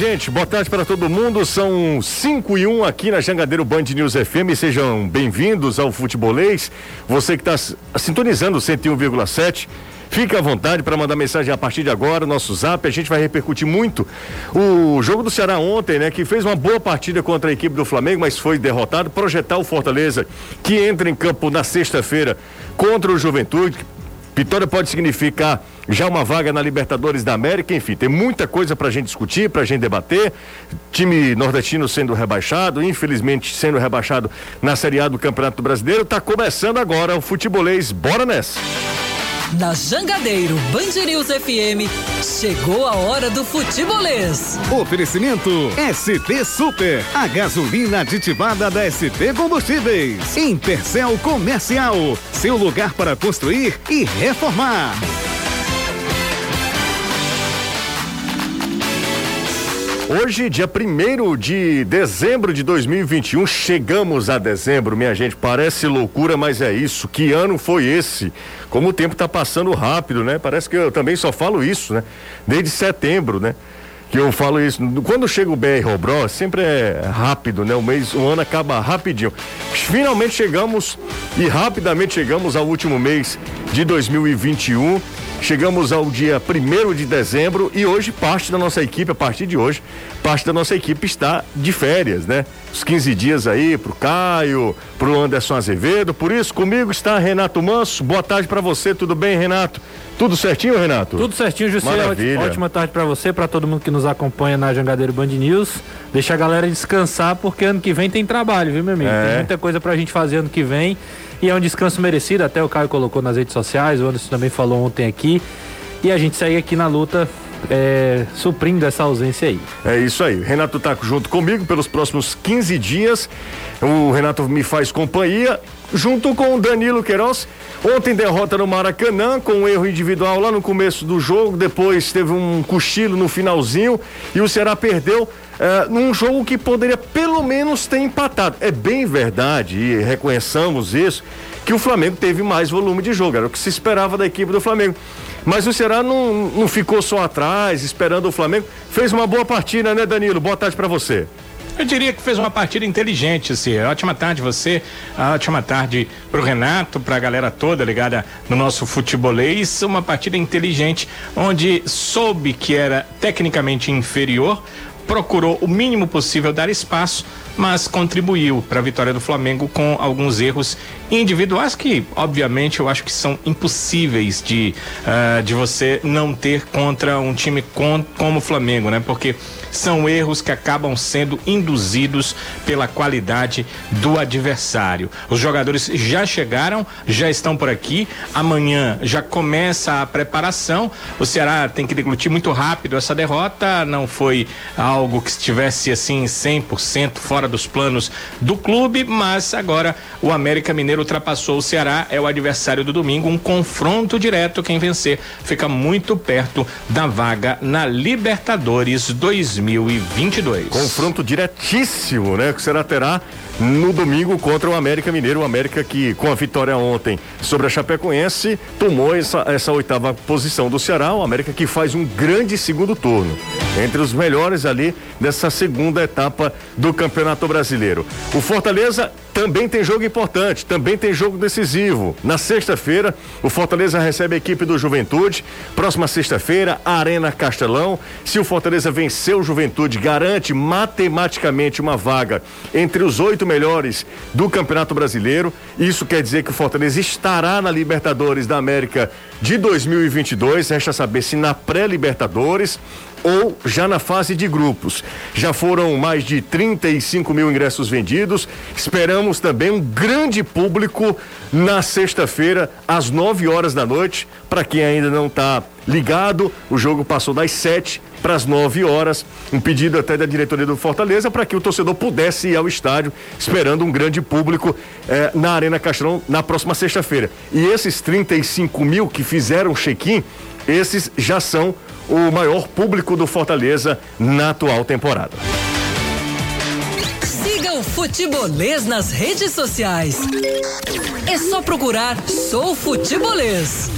Gente, boa tarde para todo mundo. São 5 e 1 aqui na Jangadeiro Band News FM. Sejam bem-vindos ao Futebolês. Você que está sintonizando o 101,7. Fique à vontade para mandar mensagem a partir de agora, nosso zap. A gente vai repercutir muito o jogo do Ceará ontem, né? Que fez uma boa partida contra a equipe do Flamengo, mas foi derrotado. Projetar o Fortaleza, que entra em campo na sexta-feira contra o Juventude. Vitória pode significar já uma vaga na Libertadores da América, enfim, tem muita coisa para a gente discutir, para a gente debater. Time nordestino sendo rebaixado, infelizmente sendo rebaixado na Série A do Campeonato Brasileiro. Está começando agora o futebolês. Bora nessa! Na Jangadeiro Band News FM, chegou a hora do futebolês. Oferecimento ST Super, a gasolina aditivada da ST Combustíveis. Intercel Comercial, seu lugar para construir e reformar. Hoje, dia 1 de dezembro de 2021, chegamos a dezembro, minha gente. Parece loucura, mas é isso. Que ano foi esse? Como o tempo está passando rápido, né? Parece que eu também só falo isso, né? Desde setembro, né? que eu falo isso. Quando chega o BR Robró, sempre é rápido, né? O mês, o ano acaba rapidinho. Finalmente chegamos e rapidamente chegamos ao último mês de 2021. Chegamos ao dia 1 de dezembro e hoje parte da nossa equipe, a partir de hoje, parte da nossa equipe está de férias, né? Os 15 dias aí pro Caio, pro Anderson Azevedo. Por isso, comigo está Renato Manso. Boa tarde para você, tudo bem, Renato? Tudo certinho, Renato? Tudo certinho, José. Ótima, ótima tarde para você, para todo mundo que nos acompanha na Jangadeiro Band News. Deixa a galera descansar, porque ano que vem tem trabalho, viu, meu amigo? É. Tem muita coisa pra gente fazer ano que vem. E é um descanso merecido, até o Caio colocou nas redes sociais, o Anderson também falou ontem aqui. E a gente segue aqui na luta é, suprindo essa ausência aí. É isso aí. Renato tá junto comigo pelos próximos 15 dias. O Renato me faz companhia, junto com o Danilo Queiroz. Ontem derrota no Maracanã com um erro individual lá no começo do jogo, depois teve um cochilo no finalzinho e o Ceará perdeu é, num jogo que poderia pelo menos ter empatado. É bem verdade, e reconheçamos isso, que o Flamengo teve mais volume de jogo, era o que se esperava da equipe do Flamengo. Mas o Ceará não, não ficou só atrás, esperando o Flamengo. Fez uma boa partida, né, Danilo? Boa tarde para você. Eu diria que fez uma partida inteligente, assim. Ótima tarde você, ótima tarde pro Renato, pra galera toda ligada no nosso futebolês. Uma partida inteligente, onde soube que era tecnicamente inferior, procurou o mínimo possível dar espaço, mas contribuiu para a vitória do Flamengo com alguns erros individuais que, obviamente, eu acho que são impossíveis de, uh, de você não ter contra um time com, como o Flamengo, né? Porque são erros que acabam sendo induzidos pela qualidade do adversário. Os jogadores já chegaram, já estão por aqui. Amanhã já começa a preparação. O Ceará tem que deglutir muito rápido essa derrota. Não foi algo que estivesse assim 100% fora dos planos do clube, mas agora o América Mineiro ultrapassou o Ceará, é o adversário do domingo, um confronto direto. Quem vencer fica muito perto da vaga na Libertadores 2020. 2022. Confronto diretíssimo, né? Que será terá no domingo contra o América Mineiro. O América que, com a vitória ontem sobre a Chapecoense, tomou essa, essa oitava posição do Ceará. O América que faz um grande segundo turno. Entre os melhores ali dessa segunda etapa do Campeonato Brasileiro. O Fortaleza também tem jogo importante, também tem jogo decisivo. Na sexta-feira, o Fortaleza recebe a equipe do Juventude. Próxima sexta-feira, Arena Castelão. Se o Fortaleza vencer o Juventude, garante matematicamente uma vaga entre os oito melhores do Campeonato Brasileiro. Isso quer dizer que o Fortaleza estará na Libertadores da América de 2022. Resta saber se na pré-Libertadores ou já na fase de grupos. Já foram mais de 35 mil ingressos vendidos. Esperamos também um grande público na sexta-feira, às 9 horas da noite. Para quem ainda não está ligado, o jogo passou das 7 para as 9 horas. Um pedido até da diretoria do Fortaleza para que o torcedor pudesse ir ao estádio, esperando um grande público eh, na Arena Castelão na próxima sexta-feira. E esses 35 mil que fizeram check-in, esses já são o maior público do Fortaleza na atual temporada. Siga o Futebolês nas redes sociais. É só procurar Sou Futebolês.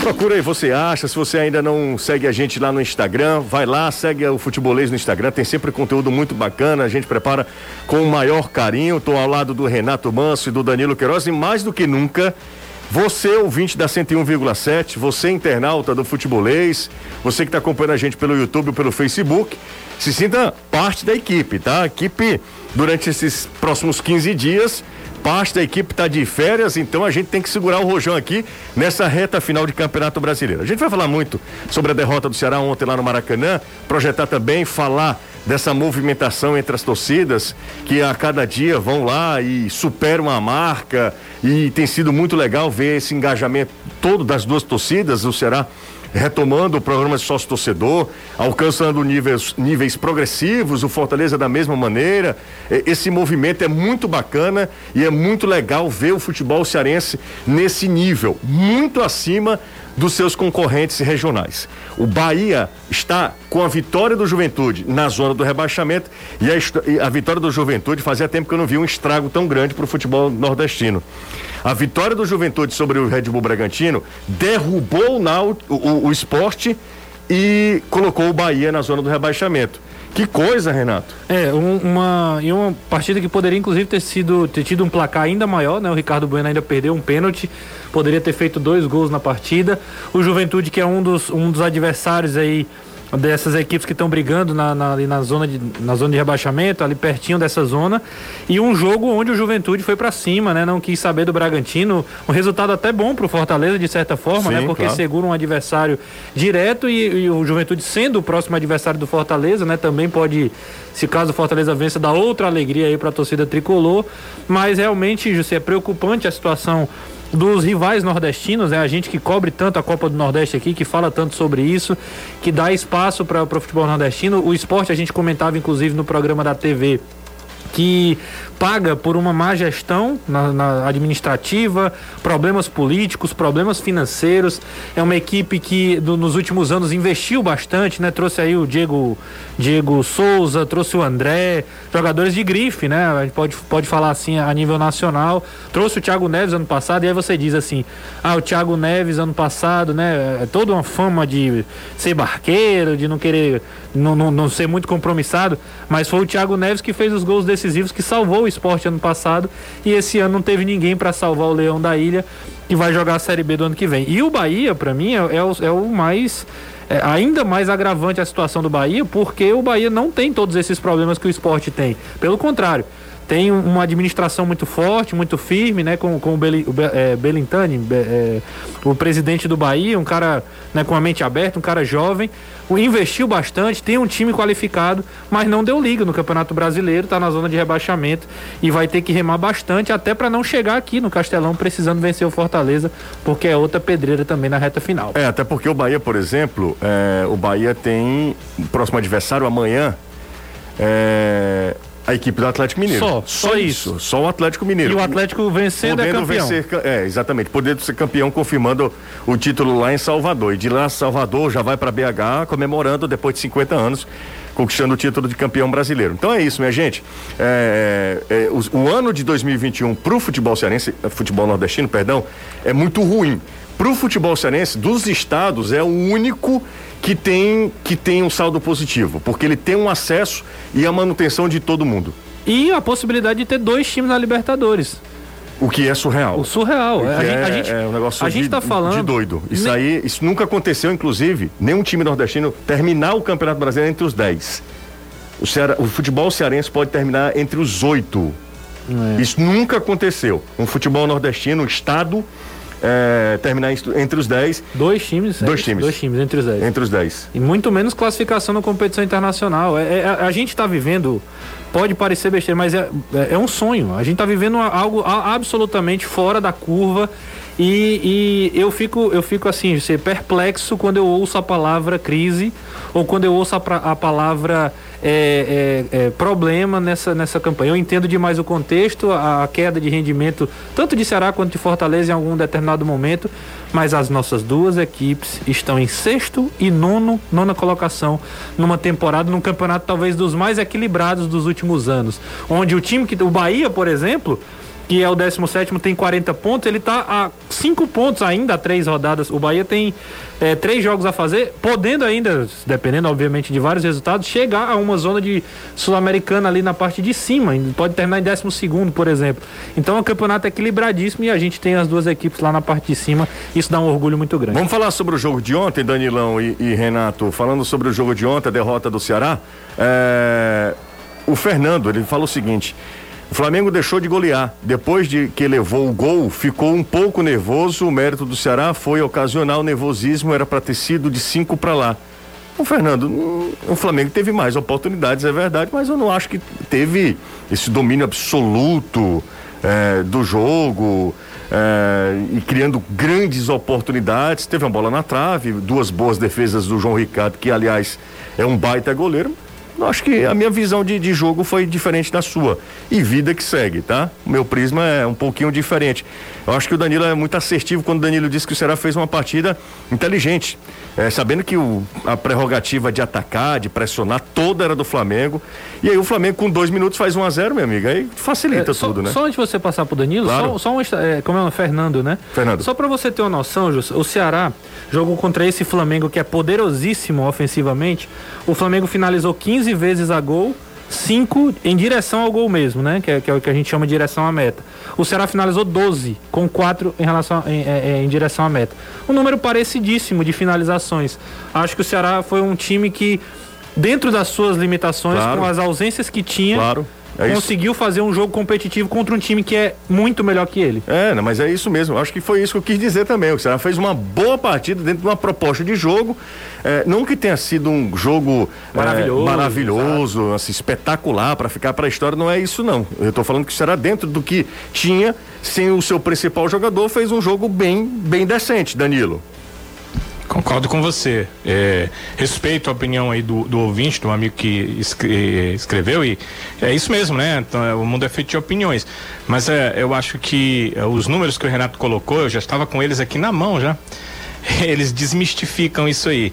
Procura aí, você acha. Se você ainda não segue a gente lá no Instagram, vai lá, segue o Futebolês no Instagram. Tem sempre conteúdo muito bacana. A gente prepara com o maior carinho. Estou ao lado do Renato Manso e do Danilo Queiroz. E mais do que nunca, você, ouvinte da 101,7, você, internauta do Futebolês, você que está acompanhando a gente pelo YouTube ou pelo Facebook, se sinta parte da equipe, tá? A equipe, durante esses próximos 15 dias, parte da equipe está de férias, então a gente tem que segurar o rojão aqui nessa reta final de Campeonato Brasileiro. A gente vai falar muito sobre a derrota do Ceará ontem lá no Maracanã, projetar também, falar dessa movimentação entre as torcidas que a cada dia vão lá e superam a marca e tem sido muito legal ver esse engajamento todo das duas torcidas, o Ceará retomando o programa de sócio torcedor, alcançando níveis, níveis progressivos, o Fortaleza da mesma maneira. Esse movimento é muito bacana e é muito legal ver o futebol cearense nesse nível, muito acima dos seus concorrentes regionais. O Bahia está com a vitória do Juventude na zona do rebaixamento e a, a vitória do Juventude fazia tempo que eu não vi um estrago tão grande para o futebol nordestino. A vitória do Juventude sobre o Red Bull Bragantino derrubou o, o, o esporte e colocou o Bahia na zona do rebaixamento. Que coisa, Renato. É, um, uma, e uma partida que poderia inclusive ter sido ter tido um placar ainda maior, né? O Ricardo Bueno ainda perdeu um pênalti, poderia ter feito dois gols na partida. O Juventude, que é um dos, um dos adversários aí dessas equipes que estão brigando na, na, ali na zona, de, na zona de rebaixamento, ali pertinho dessa zona. E um jogo onde o Juventude foi para cima, né? Não quis saber do Bragantino. Um resultado até bom pro Fortaleza, de certa forma, né? Sim, né? Porque claro. segura um adversário direto e, e, o Juventude sendo o próximo adversário do Fortaleza, né? Também pode, se caso o Fortaleza vença, dar outra alegria aí para a torcida tricolor. Mas realmente, José, é preocupante a situação dos rivais nordestinos, é a gente que cobre tanto a Copa do Nordeste aqui, que fala tanto sobre isso, que dá espaço para o futebol nordestino. O esporte a gente comentava inclusive no programa da TV que paga por uma má gestão na, na, administrativa, problemas políticos, problemas financeiros. É uma equipe que do, nos últimos anos investiu bastante, né? Trouxe aí o Diego, Diego Souza, trouxe o André, jogadores de grife, né? A gente pode, pode falar assim a nível nacional. Trouxe o Thiago Neves ano passado, e aí você diz assim: ah, o Thiago Neves ano passado, né? É toda uma fama de ser barqueiro, de não querer, não, não, não ser muito compromissado, mas foi o Thiago Neves que fez os gols decisivos que salvou o esporte ano passado e esse ano não teve ninguém para salvar o Leão da Ilha que vai jogar a Série B do ano que vem. E o Bahia, para mim, é, é, o, é o mais é, ainda mais agravante a situação do Bahia, porque o Bahia não tem todos esses problemas que o esporte tem. Pelo contrário, tem uma administração muito forte, muito firme, né, com, com o, Beli, o é, Belintani, é, o presidente do Bahia, um cara né, com a mente aberta, um cara jovem, investiu bastante, tem um time qualificado, mas não deu liga no Campeonato Brasileiro, está na zona de rebaixamento e vai ter que remar bastante até para não chegar aqui no Castelão precisando vencer o Fortaleza, porque é outra pedreira também na reta final. É, até porque o Bahia, por exemplo, é, o Bahia tem o próximo adversário amanhã. É, a equipe do Atlético Mineiro. Só, só, só isso. isso. Só o Atlético Mineiro. E o Atlético vencendo podendo é campeão. Vencer, é, exatamente. Podendo ser campeão, confirmando o título lá em Salvador. E de lá, Salvador já vai para BH comemorando depois de 50 anos conquistando o título de campeão brasileiro. Então é isso, minha gente. É, é, é o, o, ano de 2021 para o futebol cearense, futebol nordestino, perdão, é muito ruim. Para o futebol cearense, dos estados, é o único que tem, que tem um saldo positivo, porque ele tem um acesso e a manutenção de todo mundo. E a possibilidade de ter dois times na Libertadores. O que é surreal. O surreal. O a, é, a gente, é um negócio a de, gente tá falando de doido. Isso nem... aí, isso nunca aconteceu, inclusive, nenhum time nordestino terminar o Campeonato Brasileiro entre os 10. O, Ceará, o futebol cearense pode terminar entre os oito. É. Isso nunca aconteceu. Um futebol nordestino, um estado é, terminar entre os 10. Dois times? Dois é, times. Dois times, entre os 10. Entre os 10. E muito menos classificação na competição internacional. É, é a gente está vivendo, pode parecer besteira, mas é, é, é um sonho. A gente está vivendo algo absolutamente fora da curva. E, e, eu fico eu fico assim, ser perplexo quando eu ouço a palavra crise ou quando eu ouço a, a palavra é, é, é, problema nessa, nessa campanha. Eu entendo demais o contexto, a, a, queda de rendimento, tanto de Ceará quanto de Fortaleza em algum determinado momento, mas as nossas duas equipes estão em sexto e nono, nona colocação numa temporada, num campeonato talvez dos mais equilibrados dos últimos anos. Onde o time que. O Bahia, por exemplo que é o 17 tem 40 pontos, ele está a 5 pontos ainda, a três rodadas. O Bahia tem é, três jogos a fazer, podendo ainda, dependendo obviamente de vários resultados, chegar a uma zona de sul-americana ali na parte de cima. Pode terminar em 12, por exemplo. Então é um campeonato equilibradíssimo e a gente tem as duas equipes lá na parte de cima. Isso dá um orgulho muito grande. Vamos falar sobre o jogo de ontem, Danilão e, e Renato. Falando sobre o jogo de ontem, a derrota do Ceará. É... O Fernando, ele fala o seguinte. O Flamengo deixou de golear. Depois de que levou o gol, ficou um pouco nervoso. O mérito do Ceará foi ocasional. O nervosismo era para ter sido de cinco para lá. O Fernando, o Flamengo teve mais oportunidades, é verdade, mas eu não acho que teve esse domínio absoluto é, do jogo é, e criando grandes oportunidades. Teve uma bola na trave, duas boas defesas do João Ricardo, que aliás é um baita goleiro, acho que a minha visão de, de jogo foi diferente da sua. E vida que segue, tá? O meu prisma é um pouquinho diferente. Eu acho que o Danilo é muito assertivo quando o Danilo disse que o Ceará fez uma partida inteligente. É, sabendo que o, a prerrogativa de atacar, de pressionar, toda era do Flamengo. E aí o Flamengo com dois minutos faz 1 a 0 meu amigo. Aí facilita é, tudo, só, né? Só antes de você passar pro Danilo, claro. só, só um, é, como é o Fernando, né? Fernando. Só para você ter uma noção, Jus, o Ceará jogou contra esse Flamengo que é poderosíssimo ofensivamente. O Flamengo finalizou 15 vezes a gol, 5 em direção ao gol mesmo, né? Que é, que é, o que a gente chama de direção à meta. O Ceará finalizou 12, com 4 em, relação, em, em, é, é, em direção à meta. Um número parecidíssimo de finalizações. Acho que o Ceará foi um time que, dentro das suas limitações, claro. com as ausências que tinha. Claro é conseguiu isso. fazer um jogo competitivo contra um time que é muito melhor que ele. É, não, mas é isso mesmo. Acho que foi isso que eu quis dizer também. O Ceará fez uma boa partida dentro de uma proposta de jogo. É, não que tenha sido um jogo maravilhoso, é, maravilhoso assim, espetacular para ficar para a história, não é isso não. Eu estou falando que o Ceará dentro do que tinha, sem o seu principal jogador, fez um jogo bem, bem decente, Danilo. Concordo com você. É, respeito a opinião aí do, do ouvinte, do amigo que escre escreveu, e é isso mesmo, né? Então, é, o mundo é feito de opiniões. Mas é, eu acho que é, os números que o Renato colocou, eu já estava com eles aqui na mão já. Eles desmistificam isso aí.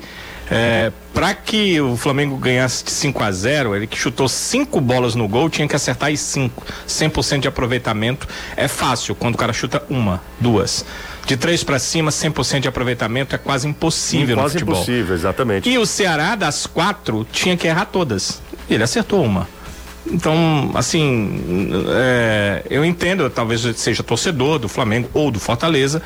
É, para que o Flamengo ganhasse de 5 a 0 ele que chutou cinco bolas no gol, tinha que acertar as cinco. 100% de aproveitamento é fácil quando o cara chuta uma, duas. De três para cima, 100% de aproveitamento é quase impossível Sim, quase no futebol. impossível, exatamente. E o Ceará, das quatro, tinha que errar todas. Ele acertou uma. Então, assim, é, eu entendo, talvez seja torcedor do Flamengo ou do Fortaleza,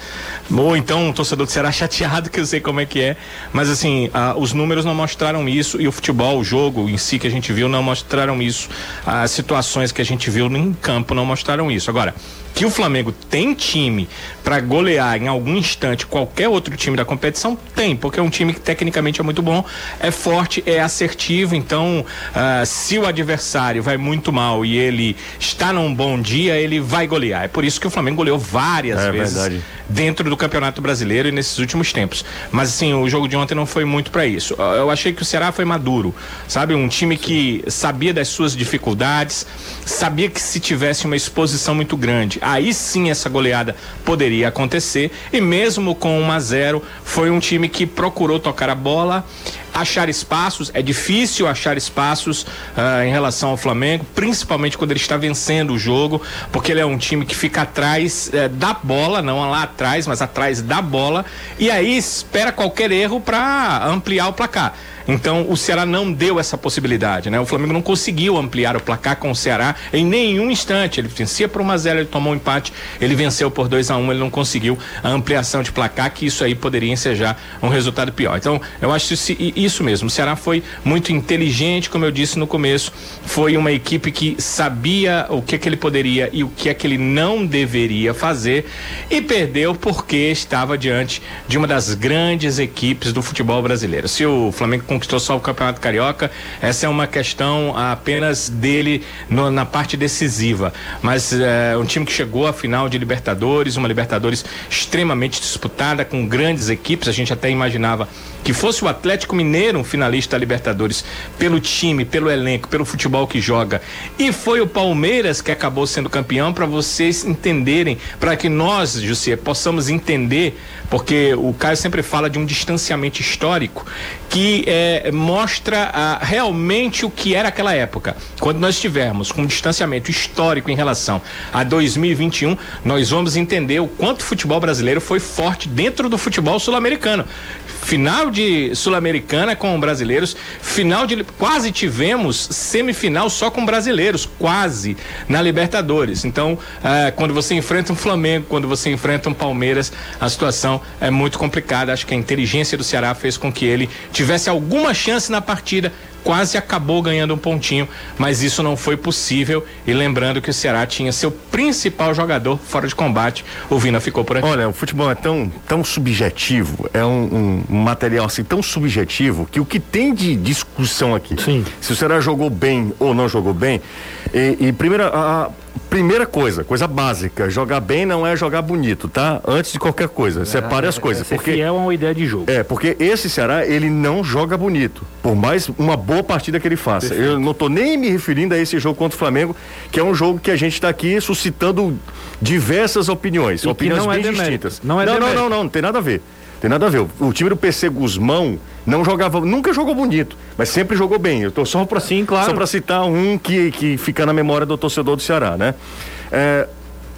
ou então um torcedor do Ceará chateado, que eu sei como é que é, mas assim, os números não mostraram isso e o futebol, o jogo em si que a gente viu, não mostraram isso. As situações que a gente viu em campo não mostraram isso. Agora, que o Flamengo tem time para golear em algum instante qualquer outro time da competição, tem, porque é um time que tecnicamente é muito bom, é forte, é assertivo, então uh, se o adversário vai muito mal e ele está num bom dia, ele vai golear. É por isso que o Flamengo goleou várias é, vezes verdade. dentro do Campeonato Brasileiro e nesses últimos tempos. Mas assim, o jogo de ontem não foi muito para isso. Eu achei que o Ceará foi maduro, sabe? Um time que sabia das suas dificuldades, sabia que se tivesse uma exposição muito grande, aí sim essa goleada poderia acontecer. E mesmo com 1 a 0 foi um time que procurou tocar a bola, achar espaços. É difícil achar espaços uh, em relação ao Flamengo, principalmente quando ele está vencendo o jogo, porque ele é um time que fica atrás uh, da bola, não lá atrás, mas atrás da bola, e aí espera qualquer erro para ampliar o placar. Então o Ceará não deu essa possibilidade, né? O Flamengo não conseguiu ampliar o placar com o Ceará em nenhum instante. Ele vencia por 1 a 0, ele tomou um empate, ele venceu por 2 a 1, ele não conseguiu a ampliação de placar, que isso aí poderia ensejar um resultado pior. Então, eu acho isso, mesmo. O Ceará foi muito inteligente, como eu disse no começo, foi uma equipe que sabia o que, é que ele poderia e o que é que ele não deveria fazer e perdeu porque estava diante de uma das grandes equipes do futebol brasileiro. Se o Flamengo conquistou só o Campeonato Carioca. Essa é uma questão apenas dele no, na parte decisiva. Mas é um time que chegou à final de Libertadores, uma Libertadores extremamente disputada, com grandes equipes. A gente até imaginava que fosse o Atlético Mineiro um finalista da Libertadores pelo time, pelo elenco, pelo futebol que joga. E foi o Palmeiras que acabou sendo campeão para vocês entenderem, para que nós, José, possamos entender, porque o Caio sempre fala de um distanciamento histórico, que é mostra ah, realmente o que era aquela época. Quando nós tivermos com um distanciamento histórico em relação a 2021, nós vamos entender o quanto o futebol brasileiro foi forte dentro do futebol sul-americano final de Sul-Americana com brasileiros, final de quase tivemos semifinal só com brasileiros, quase na Libertadores. Então, eh, quando você enfrenta um Flamengo, quando você enfrenta um Palmeiras, a situação é muito complicada. Acho que a inteligência do Ceará fez com que ele tivesse alguma chance na partida quase acabou ganhando um pontinho, mas isso não foi possível. E lembrando que o Ceará tinha seu principal jogador fora de combate, o Vina ficou por aqui. Olha, o futebol é tão, tão subjetivo, é um, um material assim tão subjetivo que o que tem de discussão aqui, Sim. se o Ceará jogou bem ou não jogou bem, e, e primeira, a, Primeira coisa, coisa básica, jogar bem não é jogar bonito, tá? Antes de qualquer coisa, separe as é, coisas. É, porque é uma ideia de jogo. É, porque esse Ceará, ele não joga bonito, por mais uma boa partida que ele faça. Perfeito. Eu não tô nem me referindo a esse jogo contra o Flamengo, que é um jogo que a gente está aqui suscitando diversas opiniões, e opiniões bem é distintas. Não é não, não, não, não, não tem nada a ver. Tem nada a ver. O time do PC Guzmão não jogava, nunca jogou bonito, mas sempre jogou bem. Eu tô só para claro. só para citar um que, que fica na memória do torcedor do Ceará, né? É,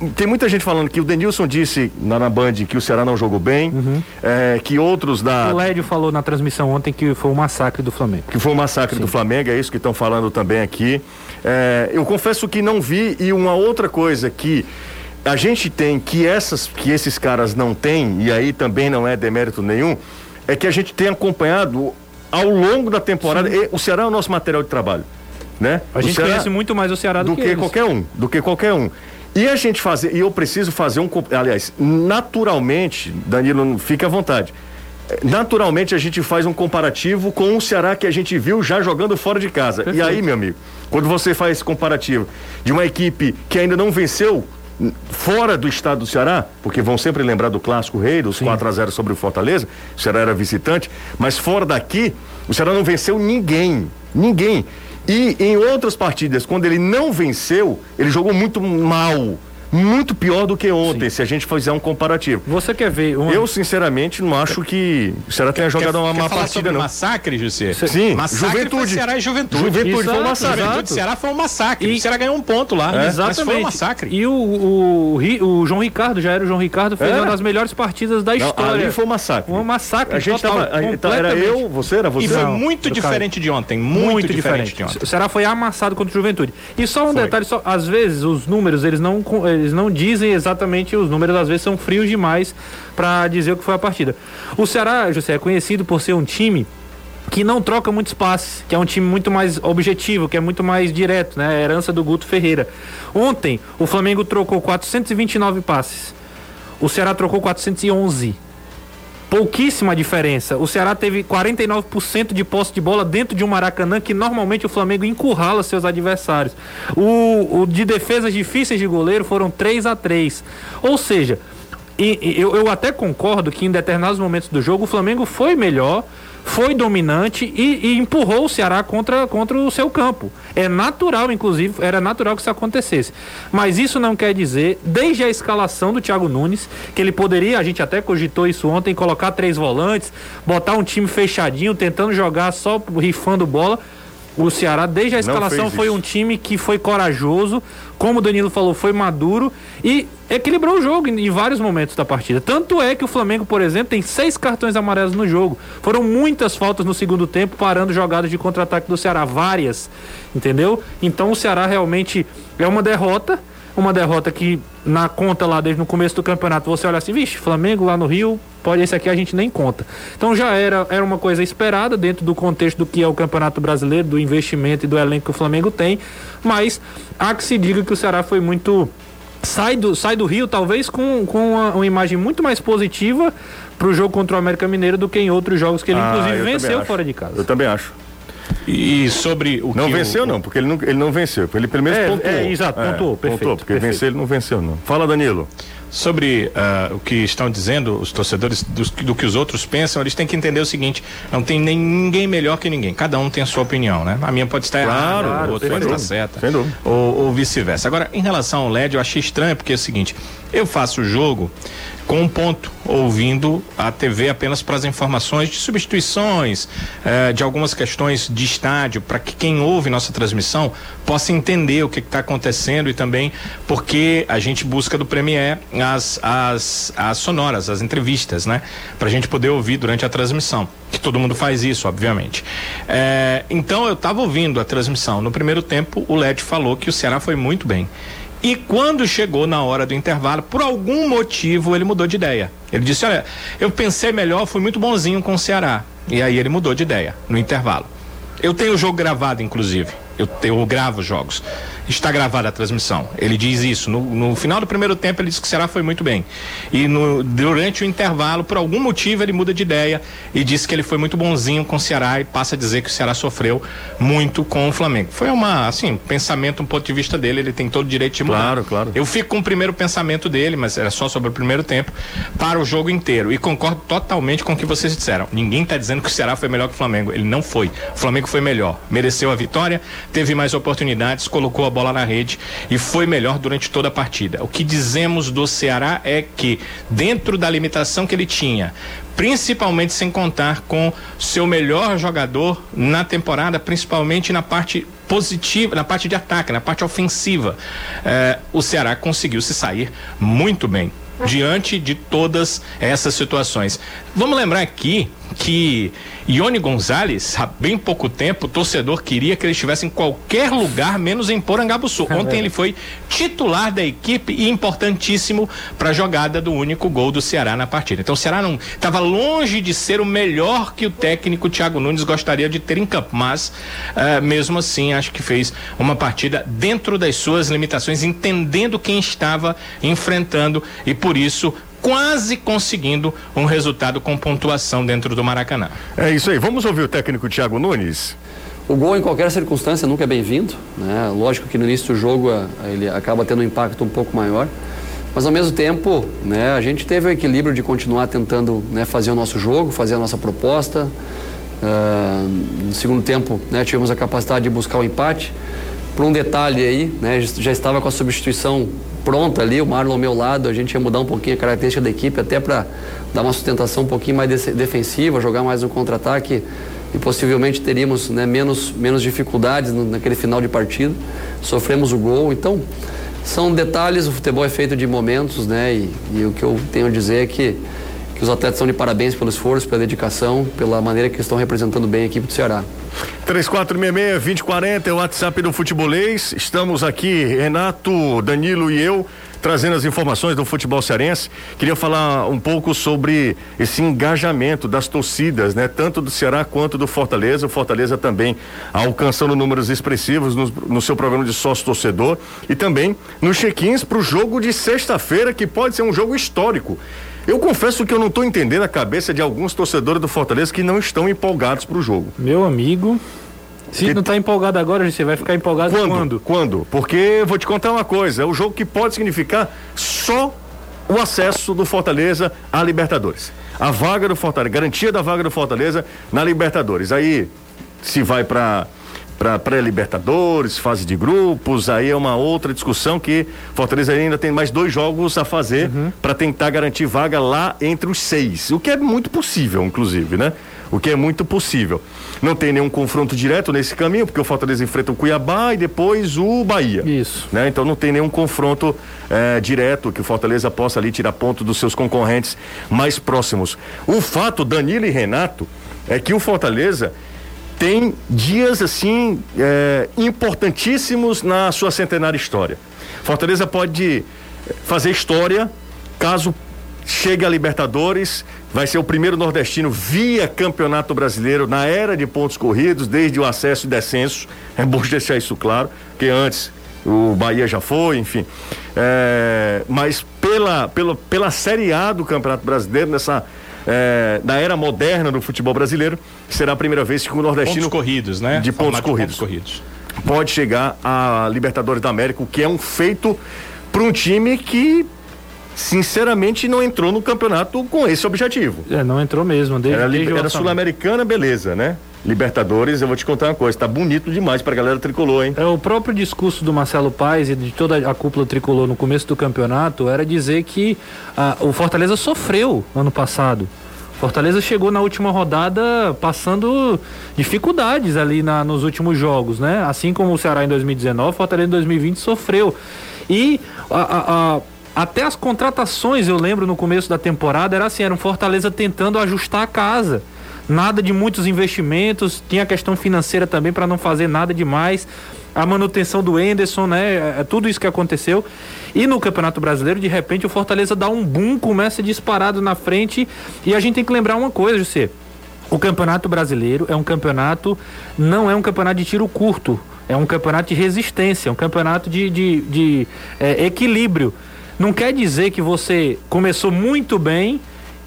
tem muita gente falando que o Denilson disse na, na Band que o Ceará não jogou bem, uhum. é, que outros da. O Lédio falou na transmissão ontem que foi um massacre do Flamengo. Que foi um massacre Sim. do Flamengo, é isso que estão falando também aqui. É, eu confesso que não vi, e uma outra coisa que a gente tem que essas que esses caras não têm e aí também não é demérito nenhum é que a gente tem acompanhado ao longo da temporada o Ceará é o nosso material de trabalho né a gente conhece muito mais o Ceará do, do que, que qualquer um do que qualquer um e a gente fazer e eu preciso fazer um aliás naturalmente Danilo fica à vontade naturalmente a gente faz um comparativo com o Ceará que a gente viu já jogando fora de casa. Perfeito. E aí, meu amigo, quando você faz esse comparativo de uma equipe que ainda não venceu fora do estado do Ceará, porque vão sempre lembrar do clássico rei, dos Sim. 4 a 0 sobre o Fortaleza, o Ceará era visitante, mas fora daqui, o Ceará não venceu ninguém, ninguém. E em outras partidas, quando ele não venceu, ele jogou muito mal muito pior do que ontem, Sim. se a gente fizer um comparativo. Você quer ver? Uma... Eu, sinceramente, não acho que o Ceará tenha jogado uma má partida, não. massacre, José? Sim, massacre juventude. Ceará e Juventude. Juventude Exato, foi um massacre. Juventude Ceará foi um massacre. E... O Ceará ganhou um ponto lá. É. Exatamente. foi um massacre. E o, o, o, João Ricardo, já era o João Ricardo, fez uma das melhores partidas da história. Ali foi um massacre. Um massacre. A gente total, tava, a, era eu, você era você. E foi muito diferente de ontem. Muito, muito diferente. diferente de ontem. O Ceará foi amassado contra o Juventude. E só um foi. detalhe, só, às vezes os números, eles não, eles não dizem exatamente os números, às vezes são frios demais para dizer o que foi a partida. O Ceará, José, é conhecido por ser um time que não troca muitos passes, que é um time muito mais objetivo, que é muito mais direto, né? Herança do Guto Ferreira. Ontem, o Flamengo trocou 429 passes. O Ceará trocou 411 pouquíssima diferença. O Ceará teve 49% de posse de bola dentro de um Maracanã que normalmente o Flamengo encurrala seus adversários. O, o de defesas difíceis de goleiro foram 3 a 3 Ou seja, e, eu, eu até concordo que em determinados momentos do jogo o Flamengo foi melhor foi dominante e, e, empurrou o Ceará contra, contra o seu campo. É natural, inclusive, era natural que isso acontecesse. Mas isso não quer dizer, desde a escalação do Thiago Nunes, que ele poderia, a gente até cogitou isso ontem, colocar três volantes, botar um time fechadinho, tentando jogar só rifando bola. O Ceará, desde a escalação, foi um time que foi corajoso, como o Danilo falou, foi maduro e equilibrou o jogo em, em, vários momentos da partida. Tanto é que o Flamengo, por exemplo, tem seis cartões amarelos no jogo. Foram muitas faltas no segundo tempo, parando jogadas de contra-ataque do Ceará, várias, entendeu? Então o Ceará realmente é uma derrota, uma derrota que na conta lá desde o começo do campeonato você olha assim, vixe, Flamengo lá no Rio, pode esse aqui a gente nem conta. Então já era, era uma coisa esperada dentro do contexto do que é o Campeonato Brasileiro, do investimento e do elenco que o Flamengo tem, mas há que se diga que o Ceará foi muito sai do, sai do Rio talvez com, com uma, uma imagem muito mais positiva para o jogo contra o América Mineiro do que em outros jogos que ele ah, inclusive venceu fora de casa. Eu também acho. E sobre o Não venceu, o... não, porque ele não, ele não venceu. Ele pelo menos é, pontuou. É, exato, pontuou, é, perfeito. Pontuou, porque perfeito. vencer ele não venceu, não. Fala, Danilo. Sobre uh, o que estão dizendo os torcedores do, do, que os outros pensam, eles têm que entender o seguinte: não tem nem ninguém melhor que ninguém. Cada um tem a sua opinião, né? A minha pode estar claro, errada, a outra pode estar certa. Ou, ou vice-versa. Agora, em relação ao LED, eu achei estranho, porque é o seguinte: eu faço o jogo com um ponto, ouvindo a TV apenas para as informações de substituições, eh, de algumas questões de estádio, para que quem ouve nossa transmissão possa entender o que está acontecendo e também porque a gente busca do Premier as, as, as sonoras, as entrevistas, né? Para a gente poder ouvir durante a transmissão. Que todo mundo faz isso, obviamente. Eh, então eu estava ouvindo a transmissão. No primeiro tempo, o LED falou que o Ceará foi muito bem. E quando chegou na hora do intervalo, por algum motivo ele mudou de ideia. Ele disse: Olha, eu pensei melhor, fui muito bonzinho com o Ceará. E aí ele mudou de ideia no intervalo. Eu tenho o jogo gravado, inclusive. Eu, eu gravo jogos está gravada a transmissão. Ele diz isso. No, no, final do primeiro tempo, ele disse que o Ceará foi muito bem. E no, durante o intervalo, por algum motivo, ele muda de ideia e disse que ele foi muito bonzinho com o Ceará e passa a dizer que o Ceará sofreu muito com o Flamengo. Foi uma, assim, pensamento, um ponto de vista dele, ele tem todo o direito de mudar. Claro, claro. Eu fico com o primeiro pensamento dele, mas era só sobre o primeiro tempo, para o jogo inteiro. E concordo totalmente com o que vocês disseram. Ninguém está dizendo que o Ceará foi melhor que o Flamengo. Ele não foi. O Flamengo foi melhor. Mereceu a vitória, teve mais oportunidades, colocou a bola bola na rede e foi melhor durante toda a partida. O que dizemos do Ceará é que, dentro da limitação que ele tinha, principalmente sem contar com seu melhor jogador na temporada, principalmente na parte positiva, na parte de ataque, na parte ofensiva, eh, o Ceará conseguiu se sair muito bem diante de todas essas situações. Vamos lembrar aqui que Ione Gonzalez, há bem pouco tempo, o torcedor queria que ele estivesse em qualquer lugar, menos em Porangabuçu. É Ontem ele foi titular da equipe e importantíssimo para a jogada do único gol do Ceará na partida. Então o Ceará não estava longe de ser o melhor que o técnico Thiago Nunes gostaria de ter em campo, mas uh, mesmo assim acho que fez uma partida dentro das suas limitações, entendendo quem estava enfrentando e por isso quase conseguindo um resultado com pontuação dentro do Maracanã. É isso aí. Vamos ouvir o técnico Thiago Nunes. O gol em qualquer circunstância nunca é bem-vindo, né? Lógico que no início do jogo eh, ele acaba tendo um impacto um pouco maior, mas ao mesmo tempo, né, a gente teve o equilíbrio de continuar tentando né, fazer o nosso jogo, fazer a nossa proposta. Uh, no segundo tempo, né, tivemos a capacidade de buscar o empate. Por um detalhe aí, né, já estava com a substituição pronta ali, o Marlon ao meu lado, a gente ia mudar um pouquinho a característica da equipe, até para dar uma sustentação um pouquinho mais defensiva, jogar mais no contra-ataque e possivelmente teríamos né, menos, menos dificuldades naquele final de partida. Sofremos o gol, então são detalhes, o futebol é feito de momentos, né? E, e o que eu tenho a dizer é que os atletas são de parabéns pelo esforço, pela dedicação, pela maneira que estão representando bem a equipe do Ceará. 3466-2040 é o WhatsApp do Futebolês. Estamos aqui, Renato, Danilo e eu, trazendo as informações do futebol cearense. Queria falar um pouco sobre esse engajamento das torcidas, né? Tanto do Ceará quanto do Fortaleza. O Fortaleza também alcançando números expressivos no, no seu programa de sócio torcedor e também nos check-ins para o jogo de sexta-feira, que pode ser um jogo histórico. Eu confesso que eu não estou entendendo a cabeça de alguns torcedores do Fortaleza que não estão empolgados para o jogo. Meu amigo, se que... não está empolgado agora, você vai ficar empolgado quando? Quando? Quando? Porque vou te contar uma coisa, é um jogo que pode significar só o acesso do Fortaleza à Libertadores. A vaga do Fortaleza, garantia da vaga do Fortaleza na Libertadores. Aí se vai para para pré-libertadores, fase de grupos, aí é uma outra discussão que Fortaleza ainda tem mais dois jogos a fazer uhum. para tentar garantir vaga lá entre os seis, o que é muito possível, inclusive, né? O que é muito possível. Não tem nenhum confronto direto nesse caminho, porque o Fortaleza enfrenta o Cuiabá e depois o Bahia. Isso. Né? Então não tem nenhum confronto é, direto que o Fortaleza possa ali tirar ponto dos seus concorrentes mais próximos. O fato, Danilo e Renato, é que o Fortaleza tem dias assim é, importantíssimos na sua centenária história. Fortaleza pode fazer história caso chegue a Libertadores, vai ser o primeiro nordestino via Campeonato Brasileiro na era de pontos corridos, desde o acesso e descenso. É bom deixar isso claro, que antes o Bahia já foi, enfim. É, mas pela, pela, pela Série A do Campeonato Brasileiro, nessa é, da era moderna do futebol brasileiro, será a primeira vez que o nordestino. Pontos corridos, né? De pontos corridos. pontos corridos. Pode chegar a Libertadores da América, o que é um feito para um time que sinceramente não entrou no campeonato com esse objetivo. É, não entrou mesmo. Desde, era, era sul-americana, beleza, né? Libertadores, eu vou te contar uma coisa, tá bonito demais pra galera tricolor, hein? É, o próprio discurso do Marcelo Paes e de toda a cúpula tricolor no começo do campeonato era dizer que ah, o Fortaleza sofreu ano passado. Fortaleza chegou na última rodada passando dificuldades ali na, nos últimos jogos, né? Assim como o Ceará em 2019, Fortaleza em 2020 sofreu. E a, a, a até as contratações, eu lembro no começo da temporada, era assim, era um Fortaleza tentando ajustar a casa. Nada de muitos investimentos, tinha a questão financeira também para não fazer nada demais. A manutenção do Enderson, né? É, é tudo isso que aconteceu. E no Campeonato Brasileiro, de repente, o Fortaleza dá um boom, começa disparado na frente. E a gente tem que lembrar uma coisa, José. O Campeonato Brasileiro é um campeonato, não é um campeonato de tiro curto, é um campeonato de resistência, é um campeonato de, de, de é, equilíbrio. Não quer dizer que você começou muito bem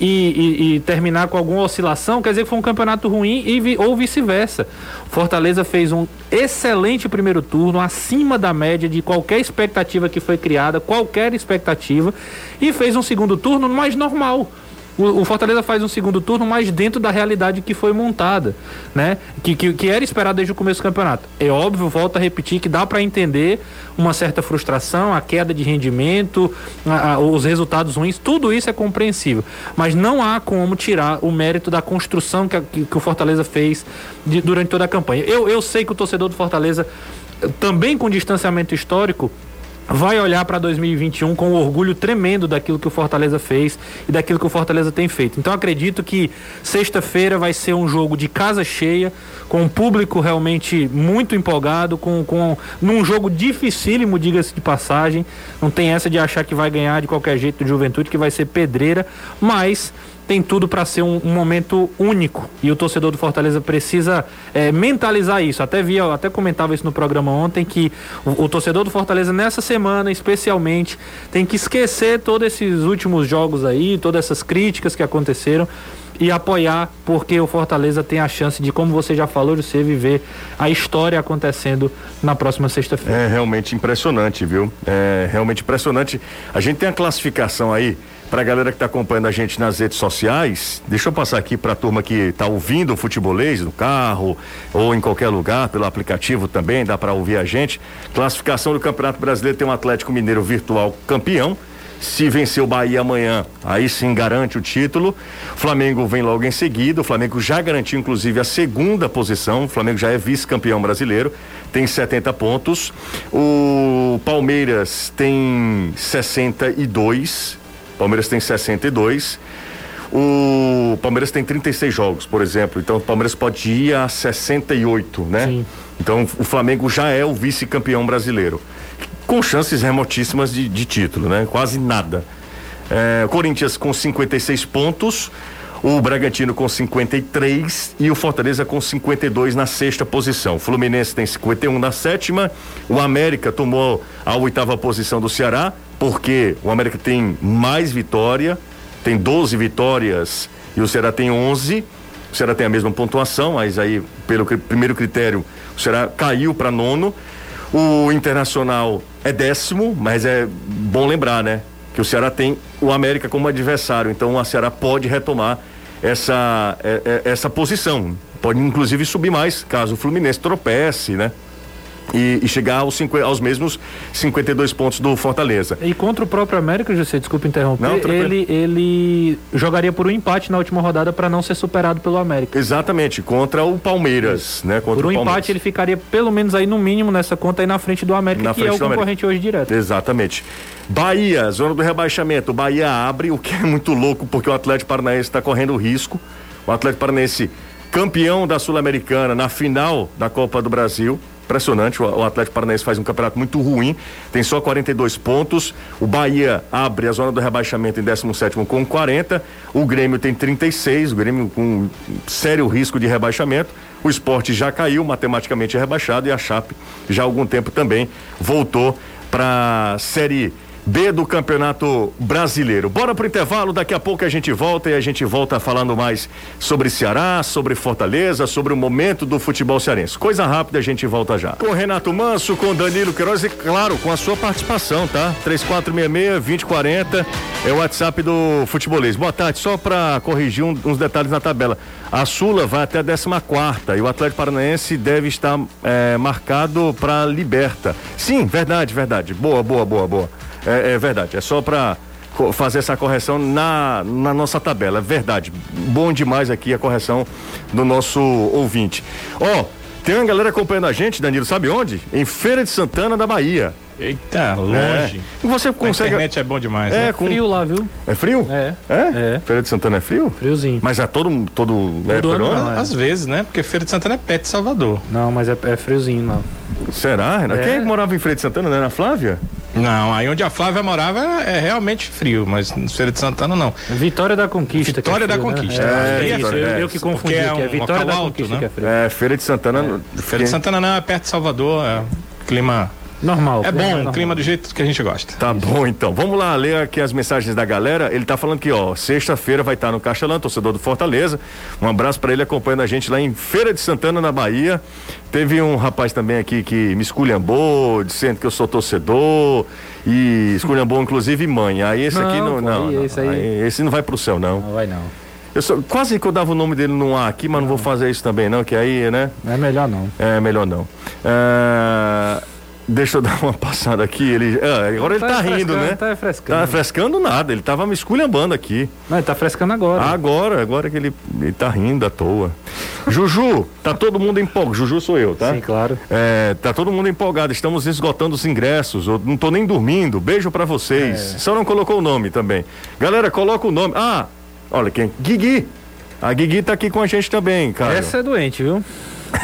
e, e, e, terminar com alguma oscilação, quer dizer que foi um campeonato ruim e, ou vice-versa. Fortaleza fez um excelente primeiro turno, acima da média de qualquer expectativa que foi criada, qualquer expectativa, e fez um segundo turno mais normal o, o, Fortaleza faz um segundo turno mais dentro da realidade que foi montada, né? Que, que, que era esperado desde o começo do campeonato. É óbvio, volto a repetir, que dá para entender uma certa frustração, a queda de rendimento, a, a, os resultados ruins, tudo isso é compreensível. Mas não há como tirar o mérito da construção que, que, que o Fortaleza fez de, durante toda a campanha. Eu, eu sei que o torcedor do Fortaleza, também com distanciamento histórico, vai olhar para 2021 com um orgulho tremendo daquilo que o Fortaleza fez e daquilo que o Fortaleza tem feito. Então acredito que sexta-feira vai ser um jogo de casa cheia, com um público realmente muito empolgado, com, com num jogo dificílimo, diga-se de passagem. Não tem essa de achar que vai ganhar de qualquer jeito do Juventude, que vai ser pedreira, mas tem tudo para ser um, um, momento único e o torcedor do Fortaleza precisa é, mentalizar isso. Até via, até comentava isso no programa ontem que o, o, torcedor do Fortaleza nessa semana, especialmente, tem que esquecer todos esses últimos jogos aí, todas essas críticas que aconteceram e apoiar, porque o Fortaleza tem a chance de, como você já falou, de você viver a história acontecendo na próxima sexta-feira. É realmente impressionante, viu? É realmente impressionante. A gente tem a classificação aí para a galera que está acompanhando a gente nas redes sociais, deixa eu passar aqui para a turma que está ouvindo o futebolês no carro ou em qualquer lugar, pelo aplicativo também, dá para ouvir a gente. Classificação do Campeonato Brasileiro tem um Atlético Mineiro virtual campeão. Se vencer o Bahia amanhã, aí sim garante o título. Flamengo vem logo em seguida. O Flamengo já garantiu, inclusive, a segunda posição. O Flamengo já é vice-campeão brasileiro, tem 70 pontos. O Palmeiras tem 62 Palmeiras tem 62. O Palmeiras tem 36 jogos, por exemplo. Então o Palmeiras pode ir a 68, né? Sim. Então o Flamengo já é o vice-campeão brasileiro. Com chances remotíssimas de, de título, né? Quase nada. É, Corinthians com 56 pontos, o Bragantino com 53 e o Fortaleza com 52 na sexta posição. O Fluminense tem 51 na sétima, o América tomou a oitava posição do Ceará, porque o América tem mais vitória, tem 12 vitórias e o Ceará tem 11. O Ceará tem a mesma pontuação, mas aí, pelo primeiro critério, o Ceará caiu para nono. O Internacional é décimo, mas é bom lembrar, né? Que o Ceará tem o América como adversário, então o Ceará pode retomar essa, é, é, essa posição. Pode inclusive subir mais, caso o Fluminense tropece, né? E, e chegar aos, cinco, aos mesmos 52 pontos do Fortaleza. E contra o próprio América, José, desculpa interromper, não, ele, ele jogaria por um empate na última rodada para não ser superado pelo América. Exatamente, contra o Palmeiras, né? Contra por um empate ele ficaria pelo menos aí no mínimo nessa conta aí na frente do América, na que é o concorrente hoje direto. Exatamente. Bahia, zona do rebaixamento. Bahia abre, o que é muito louco porque o Atlético Paranaense está correndo risco. O Atlético Paranaense campeão da Sul-Americana na final da Copa do Brasil impressionante. O, Atlético Paranaense faz um campeonato muito ruim, tem só 42 pontos. O Bahia abre a zona do rebaixamento em 17 com 40. O Grêmio tem 36, o Grêmio com sério risco de rebaixamento. O esporte já caiu, matematicamente rebaixado, e a Chape já há algum tempo também voltou para Série B do Campeonato Brasileiro. Bora pro intervalo, daqui a pouco a gente volta e a gente volta falando mais sobre Ceará, sobre Fortaleza, sobre o momento do futebol cearense. Coisa rápida, a gente volta já. Com Renato Manso, com Danilo Queiroz e, claro, com a sua participação, tá? 3466-2040 é o WhatsApp do Futebolês. Boa tarde, só para corrigir um, uns detalhes na tabela. A Sula vai até a 14 quarta e o Atlético Paranaense deve estar é, marcado para Liberta. Sim, verdade, verdade. Boa, boa, boa, boa. É, é verdade. É só para fazer essa correção na, na nossa tabela. É verdade. Bom demais aqui a correção do nosso ouvinte. Ó, oh, tem uma galera acompanhando a gente, Danilo, sabe onde? Em Feira de Santana da Bahia. Eita, longe. É. Você consegue. A internet é bom demais. É, né? com... frio lá, viu? É frio? É. É? é. Feira de Santana é frio? Friozinho. Mas é todo. todo, é ano, ano? É. Às vezes, né? Porque Feira de Santana é perto de Salvador. Não, mas é, é friozinho lá. Será, Renato? É. Quem é que morava em Feira de Santana? Não era a Flávia? Não, aí onde a Flávia morava é realmente frio, mas Feira de Santana não. Vitória da Conquista. Vitória é frio, da né? Conquista. Né? É, é, isso, eu, eu, que confundi é aqui. É Vitória da alto, Conquista né? que é frio. É, Feira de Santana. Feira de Santana não, é perto de Salvador, é clima Normal. É bom, normal. clima do jeito que a gente gosta. Tá bom, então. Vamos lá ler aqui as mensagens da galera. Ele tá falando que, ó, sexta-feira vai estar tá no Castelão, torcedor do Fortaleza. Um abraço para ele acompanhando a gente lá em Feira de Santana, na Bahia. Teve um rapaz também aqui que me esculhambou, dizendo que eu sou torcedor e esculhambou inclusive mãe. Aí esse não, aqui não, não, não, esse, aí... esse não vai pro céu não. Não vai não. Eu sou, quase que eu dava o nome dele no ar aqui, mas não, não vou fazer isso também não, que aí, né? É melhor não. É melhor não. É... Deixa eu dar uma passada aqui. Ele, ah, agora ele tá, tá rindo, né? Tá frescando. Tá frescando nada, ele tava me esculhambando aqui. Não, ele tá frescando agora. Agora, agora que ele, ele tá rindo à toa. Juju, tá todo mundo empolgado. Juju sou eu, tá? Sim, claro. É, tá todo mundo empolgado. Estamos esgotando os ingressos. Eu não tô nem dormindo. Beijo para vocês. É. Só não colocou o nome também. Galera, coloca o nome. Ah, olha quem? Guigui. A Guigui tá aqui com a gente também, cara. Essa é doente, viu?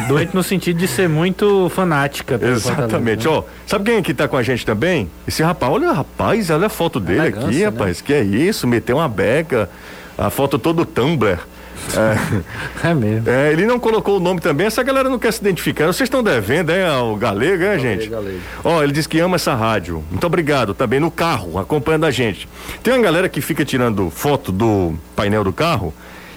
Doente no sentido de ser muito fanática. Exatamente. Né? Ó, sabe quem aqui tá com a gente também? Esse rapaz, olha, rapaz, olha a foto dele aqui, né? rapaz. Que é isso? Meteu uma beca, a foto todo Tumblr. É, é mesmo. É, ele não colocou o nome também, essa galera não quer se identificar. Vocês estão devendo, é o galego, é, gente? Galego. Ó, ele diz que ama essa rádio. Muito obrigado. Também no carro, acompanhando a gente. Tem uma galera que fica tirando foto do painel do carro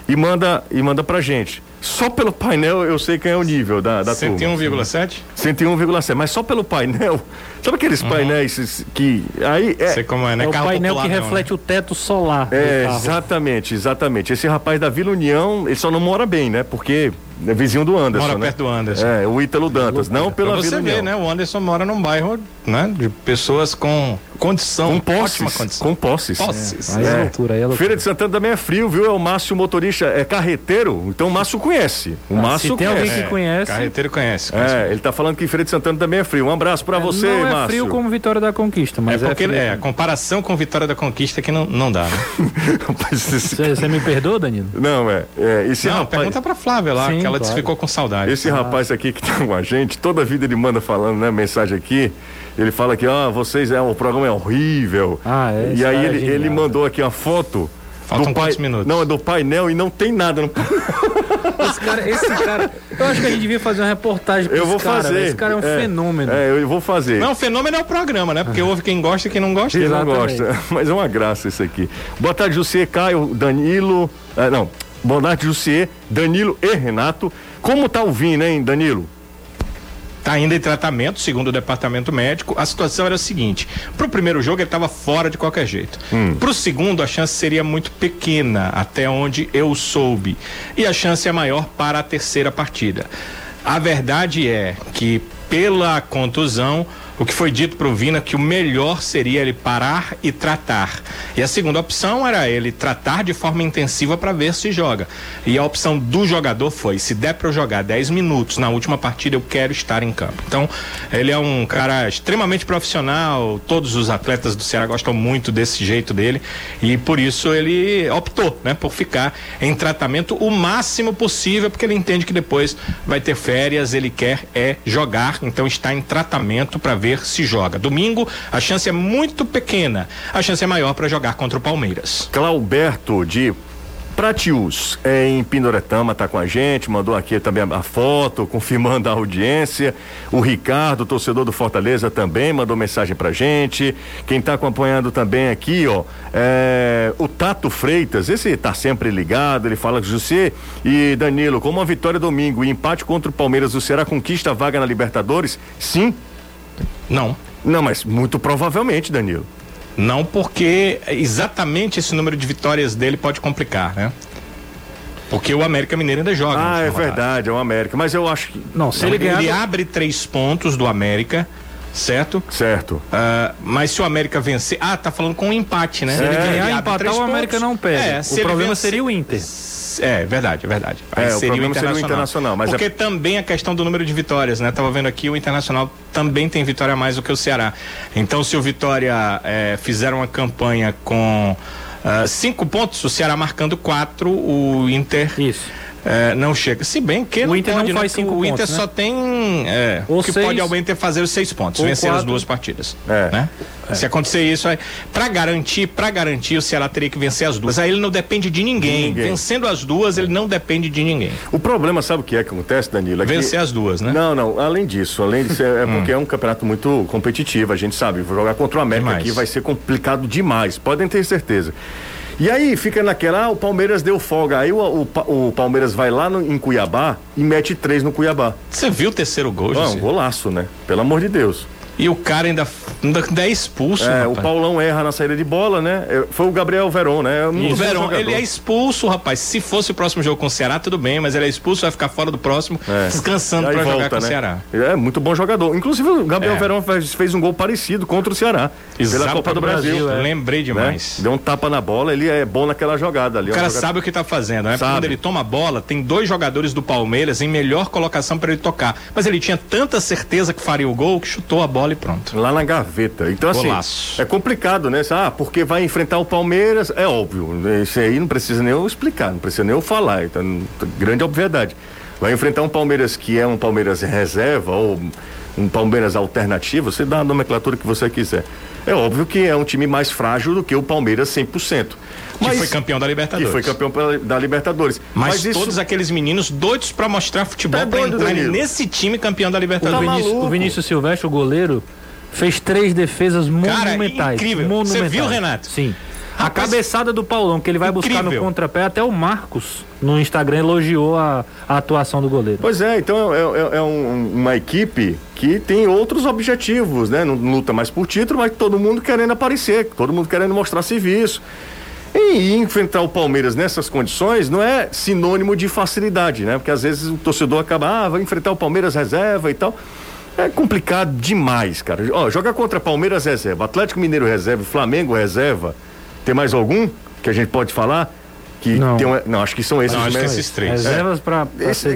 e manda, e manda pra gente. Só pelo painel eu sei quem é o nível da, da 101,7? 101,7, mas só pelo painel. Sabe aqueles uhum. painéis que. Aí é, sei como é, né? é o Carro painel popular, que não, reflete né? o teto solar. É, exatamente, exatamente. Esse rapaz da Vila União, ele só não mora bem, né? Porque é vizinho do Anderson. Mora né? perto do Anderson. É, o Ítalo Dantas, não pela Vila União. Você vê, né? O Anderson mora num bairro, né? De pessoas com condição. Com posses. Condição. Com posses. Posses. É. Aí é, é loucura, aí é loucura. Feira de Santana também é frio, viu? É o Márcio motorista, é carreteiro, então o Márcio conhece. O ah, Márcio Se tem conhece. alguém que conhece. Carreteiro conhece, conhece. É, ele tá falando que Feira de Santana também é frio. Um abraço pra é, você, Márcio. Não é frio como Vitória da Conquista, mas é, é porque é, a comparação com Vitória da Conquista que não, não dá, né? Você me perdoa, Danilo? Não, é. é esse não, rapaz... pergunta pra Flávia lá, Sim, que ela claro. ficou com saudade. Esse ah. rapaz aqui que tá com a gente, toda a vida ele manda falando, né, mensagem aqui. Ele fala que, ó, oh, vocês, é, o programa é horrível. Ah, é. E aí ele, ele mandou aqui uma foto. Faltam do pai, minutos? Não, é do painel e não tem nada no esse cara, esse cara, eu acho que a gente devia fazer uma reportagem com Eu vou cara, fazer. Esse cara é um é, fenômeno. É, eu vou fazer. Não, o fenômeno é o programa, né? Porque houve quem gosta e quem não gosta. Quem não gosta. Mas é uma graça isso aqui. Boa tarde, Jussier, Caio, Danilo. Ah, não, boa tarde, Jussier, Danilo e Renato. Como tá o vinho, hein, Danilo? Está ainda em tratamento, segundo o departamento médico. A situação era a seguinte: para o primeiro jogo ele estava fora de qualquer jeito. Hum. Para o segundo, a chance seria muito pequena, até onde eu soube. E a chance é maior para a terceira partida. A verdade é que, pela contusão, o que foi dito para o Vina que o melhor seria ele parar e tratar. E a segunda opção era ele tratar de forma intensiva para ver se joga. E a opção do jogador foi: se der para eu jogar 10 minutos na última partida, eu quero estar em campo. Então, ele é um cara extremamente profissional. Todos os atletas do Ceará gostam muito desse jeito dele. E por isso ele optou né, por ficar em tratamento o máximo possível, porque ele entende que depois vai ter férias, ele quer é jogar, então está em tratamento para ver se joga. Domingo, a chance é muito pequena. A chance é maior para jogar contra o Palmeiras. Clauberto de Pratius, é, em Pindoretama, tá com a gente, mandou aqui também a, a, foto, confirmando a audiência. O Ricardo, torcedor do Fortaleza, também mandou mensagem pra gente. Quem tá acompanhando também aqui, ó, é, o Tato Freitas, esse tá sempre ligado, ele fala que José e Danilo, como uma vitória domingo e empate contra o Palmeiras, o Ceará conquista a vaga na Libertadores? Sim. Não. Não, mas muito provavelmente, Danilo. Não porque exatamente esse número de vitórias dele pode complicar, né? Porque o América Mineiro ainda joga. Ah, é verdade, é o América. Mas eu acho que. Não, se ele, ganhar. Ele abre três pontos do América, certo? Certo. Uh, mas se o América vencer. Ah, tá falando com um empate, né? Se ele ganhar e empatar, o América não perde. É, o problema vencer... seria o Inter. É, verdade, verdade. Aí é, seria o problema seria o Internacional. Mas é Porque é... também a questão do número de vitórias, né? Tava vendo aqui, o Internacional também tem vitória a mais do que o Ceará. Então, se o Vitória é, fizer uma campanha com uh, cinco pontos, o Ceará marcando quatro, o Inter. Isso é, não chega. Se bem que o Inter pode, não faz né? cinco O Inter pontos, só né? tem. É, o que seis, pode ao Inter fazer os seis pontos, vencer quatro. as duas partidas. É. Né? É. Se acontecer isso, aí, para garantir, para garantir, o Ceará teria que vencer as duas. Aí ele não depende de ninguém. de ninguém. Vencendo as duas, ele não depende de ninguém. O problema, sabe o que é que acontece, Danilo? É vencer que... as duas, né? Não, não. Além disso, além disso, é, é porque é um campeonato muito competitivo. A gente sabe, jogar contra o América demais. aqui vai ser complicado demais. Podem ter certeza. E aí fica naquela, ah, o Palmeiras deu folga. Aí o, o, o Palmeiras vai lá no, em Cuiabá e mete três no Cuiabá. Você viu o terceiro gol, Não, um golaço, né? Pelo amor de Deus. E o cara ainda, ainda é expulso. É, rapaz. o Paulão erra na saída de bola, né? É, foi o Gabriel Veron, né? O Veron, ele é expulso, rapaz. Se fosse o próximo jogo com o Ceará, tudo bem, mas ele é expulso, vai ficar fora do próximo, é. descansando para jogar com né? o Ceará. É muito bom jogador. Inclusive, o Gabriel é. Veron fez, fez, um gol parecido contra o Ceará. Exato, pela Copa do Brasil. Brasil é. Lembrei demais. Né? Deu um tapa na bola, ele é bom naquela jogada ali. O cara sabe o que tá fazendo, né? Quando ele toma a bola, tem dois jogadores do Palmeiras em melhor colocação para ele tocar. Mas ele tinha tanta certeza que faria o gol que chutou a bola e pronto. Lá na gaveta. Então, assim, Golaço. é complicado, né? Ah, porque vai enfrentar o Palmeiras, é óbvio. Isso aí não precisa nem eu explicar, não precisa nem eu falar. Então, grande obviedade. Vai enfrentar um Palmeiras que é um Palmeiras reserva ou um Palmeiras alternativo, você dá a nomenclatura que você quiser. É óbvio que é um time mais frágil do que o Palmeiras 100%. Mas, que foi campeão da Libertadores. Que foi campeão da Libertadores. Mas, Mas isso... todos aqueles meninos doidos para mostrar futebol tá para entrar nesse time campeão da Libertadores. O Vinícius, o Vinícius Silvestre, o goleiro, fez três defesas monumentais. Cara, incrível. Monumentais. Você viu, Renato? Sim. A cabeçada do Paulão, que ele vai incrível. buscar no contrapé, até o Marcos no Instagram elogiou a, a atuação do goleiro. Pois é, então é, é, é um, uma equipe que tem outros objetivos, né? Não luta mais por título, mas todo mundo querendo aparecer, todo mundo querendo mostrar serviço. E enfrentar o Palmeiras nessas condições não é sinônimo de facilidade, né? Porque às vezes o torcedor acaba, ah, vai enfrentar o Palmeiras reserva e tal. É complicado demais, cara. Ó, jogar contra Palmeiras reserva, Atlético Mineiro reserva, Flamengo reserva. Tem mais algum que a gente pode falar? Que não. Tem não, acho que são esses não, acho esses três. Reservas é. para.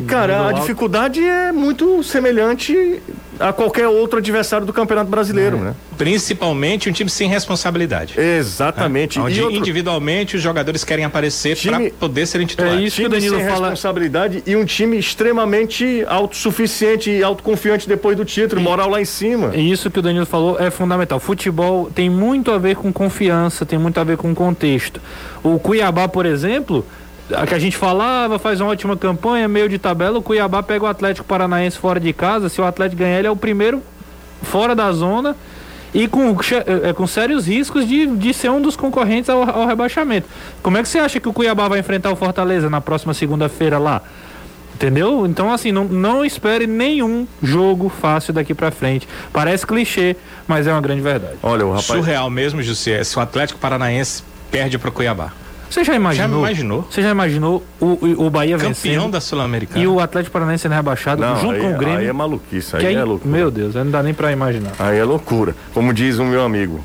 Cara, a dificuldade é muito semelhante a qualquer outro adversário do Campeonato Brasileiro, é. né? Principalmente um time sem responsabilidade. Exatamente. É. Onde outro... individualmente os jogadores querem aparecer time... para poder serem titulares. É isso time que o Danilo sem fala... responsabilidade e um time extremamente autossuficiente e autoconfiante depois do título, e... moral lá em cima. E isso que o Danilo falou é fundamental. Futebol tem muito a ver com confiança, tem muito a ver com contexto. O Cuiabá, por exemplo, que a gente falava, faz uma ótima campanha, meio de tabela, o Cuiabá pega o Atlético Paranaense fora de casa, se o Atlético ganhar, ele é o primeiro fora da zona e com, é, com sérios riscos de, de ser um dos concorrentes ao, ao rebaixamento. Como é que você acha que o Cuiabá vai enfrentar o Fortaleza na próxima segunda-feira lá? Entendeu? Então, assim, não, não espere nenhum jogo fácil daqui para frente. Parece clichê, mas é uma grande verdade. Olha, o rapaz. Surreal mesmo, José, se o Atlético Paranaense perde pro Cuiabá. Você já imaginou? Já imaginou? Você já imaginou o, o, Bahia Campeão vencendo? Campeão da Sul-Americana. E o Atlético Paranaense sendo rebaixado Não, junto aí, com o Grêmio. Aí é maluquice, aí, aí é loucura. Meu Deus, não dá nem pra imaginar. Aí é loucura. Como diz o meu amigo.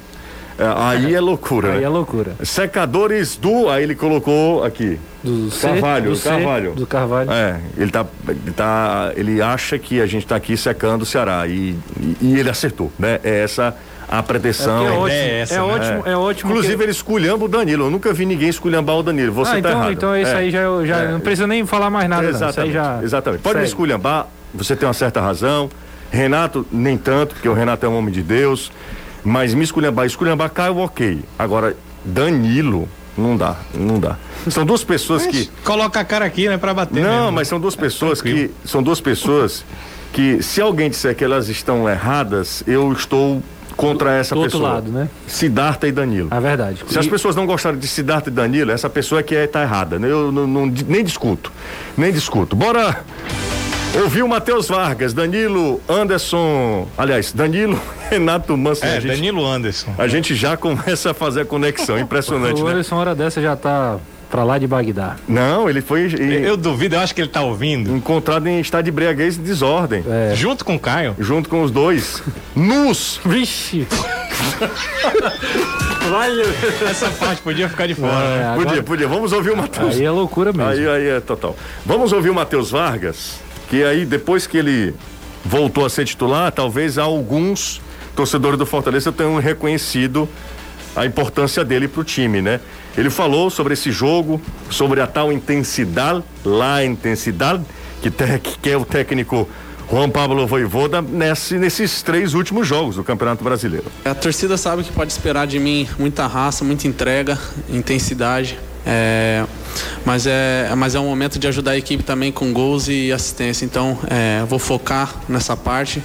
É, aí é loucura. Aí né? é loucura. Secadores do. Aí ele colocou aqui. Do Carvalho, do Carvalho. do Carvalho. É, ele tá, ele tá. Ele acha que a gente tá aqui secando o Ceará. E, e, e ele acertou, né? É essa a pretensão. É, é, ótimo, é, essa, é né? ótimo, é ótimo. Inclusive que... ele esculhamba o Danilo. Eu nunca vi ninguém esculhambar o Danilo. Você ah, tá então, errado. Então isso é. aí já, já é. não precisa nem falar mais nada. Exatamente. Já... Exatamente. Pode me esculhambar, você tem uma certa razão. Renato, nem tanto, porque o Renato é um homem de Deus. Mas me esculhambar, esculhambar caiu ok. Agora, Danilo, Não dá, não dá. São duas pessoas mas que. Coloca a cara aqui, né, para bater. Não, mesmo. mas são duas pessoas é, que. São duas pessoas que, se alguém disser que elas estão erradas, eu estou contra essa do pessoa. Outro lado, né? Siddhartha e Danilo. É verdade. Se e... as pessoas não gostarem de Siddhartha e Danilo, essa pessoa é que está é, errada. Né? Eu não, não, nem discuto. Nem discuto. Bora ouvir o Matheus Vargas, Danilo Anderson. Aliás, Danilo Renato Manso. É, gente, Danilo Anderson. A gente já começa a fazer a conexão. Impressionante. o né? Anderson, hora dessa, já está para lá de Bagdá. Não, ele foi. Ele, eu duvido, eu acho que ele tá ouvindo. Encontrado em estado de breguês e desordem. É. Junto com o Caio? Junto com os dois. Nus! Vixe! Valeu. Essa parte podia ficar de fora. É, agora... Podia, podia. Vamos ouvir o Matheus. Aí é loucura mesmo. Aí, aí é total. Vamos ouvir o Matheus Vargas, que aí depois que ele voltou a ser titular, talvez alguns torcedores do Fortaleza tenham reconhecido a importância dele para o time, né? Ele falou sobre esse jogo, sobre a tal intensidade, lá intensidade, que, te, que é o técnico Juan Pablo Voivoda nesse, nesses três últimos jogos do Campeonato Brasileiro. A torcida sabe que pode esperar de mim muita raça, muita entrega, intensidade. É, mas, é, mas é um momento de ajudar a equipe também com gols e assistência. Então, é, vou focar nessa parte.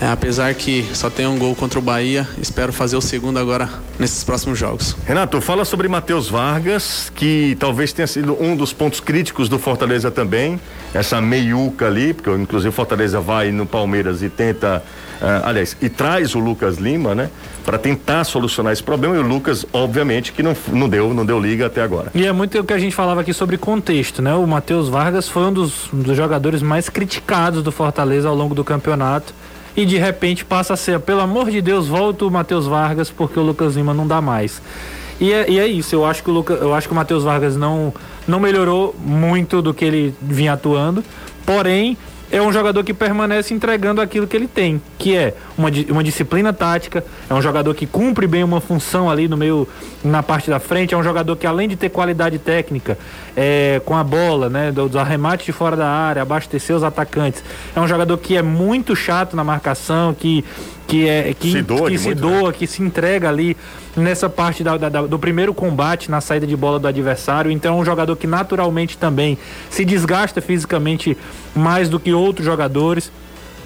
É, apesar que só tem um gol contra o Bahia, espero fazer o segundo agora nesses próximos jogos. Renato, fala sobre Matheus Vargas, que talvez tenha sido um dos pontos críticos do Fortaleza também. Essa meiuca ali, porque inclusive o Fortaleza vai no Palmeiras e tenta Uh, aliás, e traz o Lucas Lima, né, para tentar solucionar esse problema. E o Lucas, obviamente, que não, não deu, não deu liga até agora. E é muito o que a gente falava aqui sobre contexto, né? O Matheus Vargas foi um dos, um dos jogadores mais criticados do Fortaleza ao longo do campeonato. E de repente passa a ser, pelo amor de Deus, volta o Matheus Vargas porque o Lucas Lima não dá mais. E é, e é, isso, eu acho que o, Luca, eu acho que o Matheus Vargas não, não melhorou muito do que ele vinha atuando, porém é um jogador que permanece entregando aquilo que ele tem, que é uma, uma disciplina tática, é um jogador que cumpre bem uma função ali no meio, na parte da frente, é um jogador que além de ter qualidade técnica é, com a bola, né, dos arremates de fora da área, abastecer os atacantes, é um jogador que é muito chato na marcação, que que é que se doa, que, se, doa que se entrega ali nessa parte da, da, do primeiro combate na saída de bola do adversário. Então é um jogador que naturalmente também se desgasta fisicamente mais do que outros jogadores.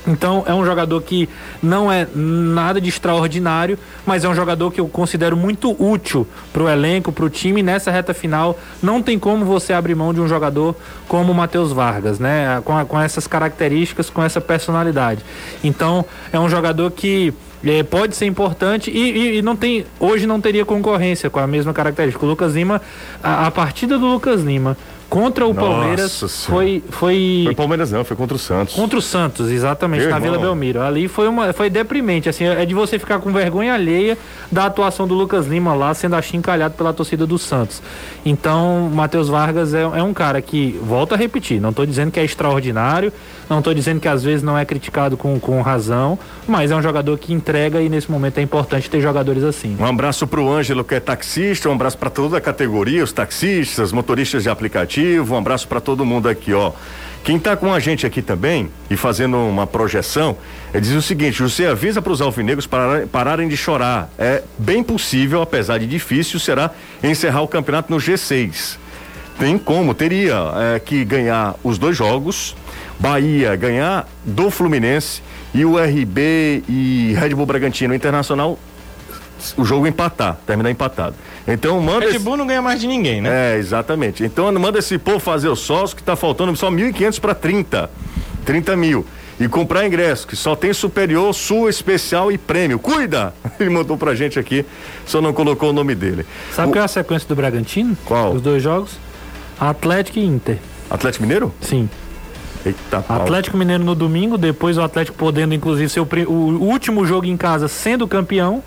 Então é um jogador que não é nada de extraordinário, mas é um jogador que eu considero muito útil para o elenco, para o time nessa reta final. Não tem como você abrir mão de um jogador como o Matheus Vargas, né? Com, a, com essas características, com essa personalidade. Então é um jogador que é, pode ser importante e, e, e, não tem hoje não teria concorrência com a mesma característica. O Lucas Lima, a, a partida do Lucas Lima contra o Nossa Palmeiras foi foi foi Palmeiras não foi contra o Santos. Contra o Santos exatamente Meu na irmão. Vila Belmiro. Ali foi uma foi deprimente assim é de você ficar com vergonha alheia da atuação do Lucas Lima lá sendo achincalhado pela torcida do Santos. Então Matheus Vargas é, é um cara que volta a repetir não estou dizendo que é extraordinário não estou dizendo que às vezes não é criticado com, com razão mas é um jogador que entrega e nesse momento é importante ter jogadores assim. Um abraço para o Ângelo que é taxista um abraço para toda a categoria os taxistas motoristas de aplicativo um abraço para todo mundo aqui, ó. Quem está com a gente aqui também e fazendo uma projeção, é diz o seguinte: você avisa para os alvinegros parar, pararem de chorar. É bem possível, apesar de difícil, será encerrar o campeonato no G6. Tem como, teria é, que ganhar os dois jogos, Bahia ganhar do Fluminense e o RB e Red Bull Bragantino Internacional o jogo empatar, terminar empatado. Então manda. Red Bull esse... não ganha mais de ninguém, né? É, exatamente. Então manda esse povo fazer o sócio que tá faltando só 1.500 para 30. 30 mil. E comprar ingresso, que só tem superior, sul especial e prêmio. Cuida! Ele mandou pra gente aqui, só não colocou o nome dele. Sabe o... qual é a sequência do Bragantino? Qual? Os dois jogos? Atlético e Inter. Atlético Mineiro? Sim. Eita, Atlético Mineiro no domingo, depois o Atlético podendo, inclusive, ser o, o último jogo em casa sendo campeão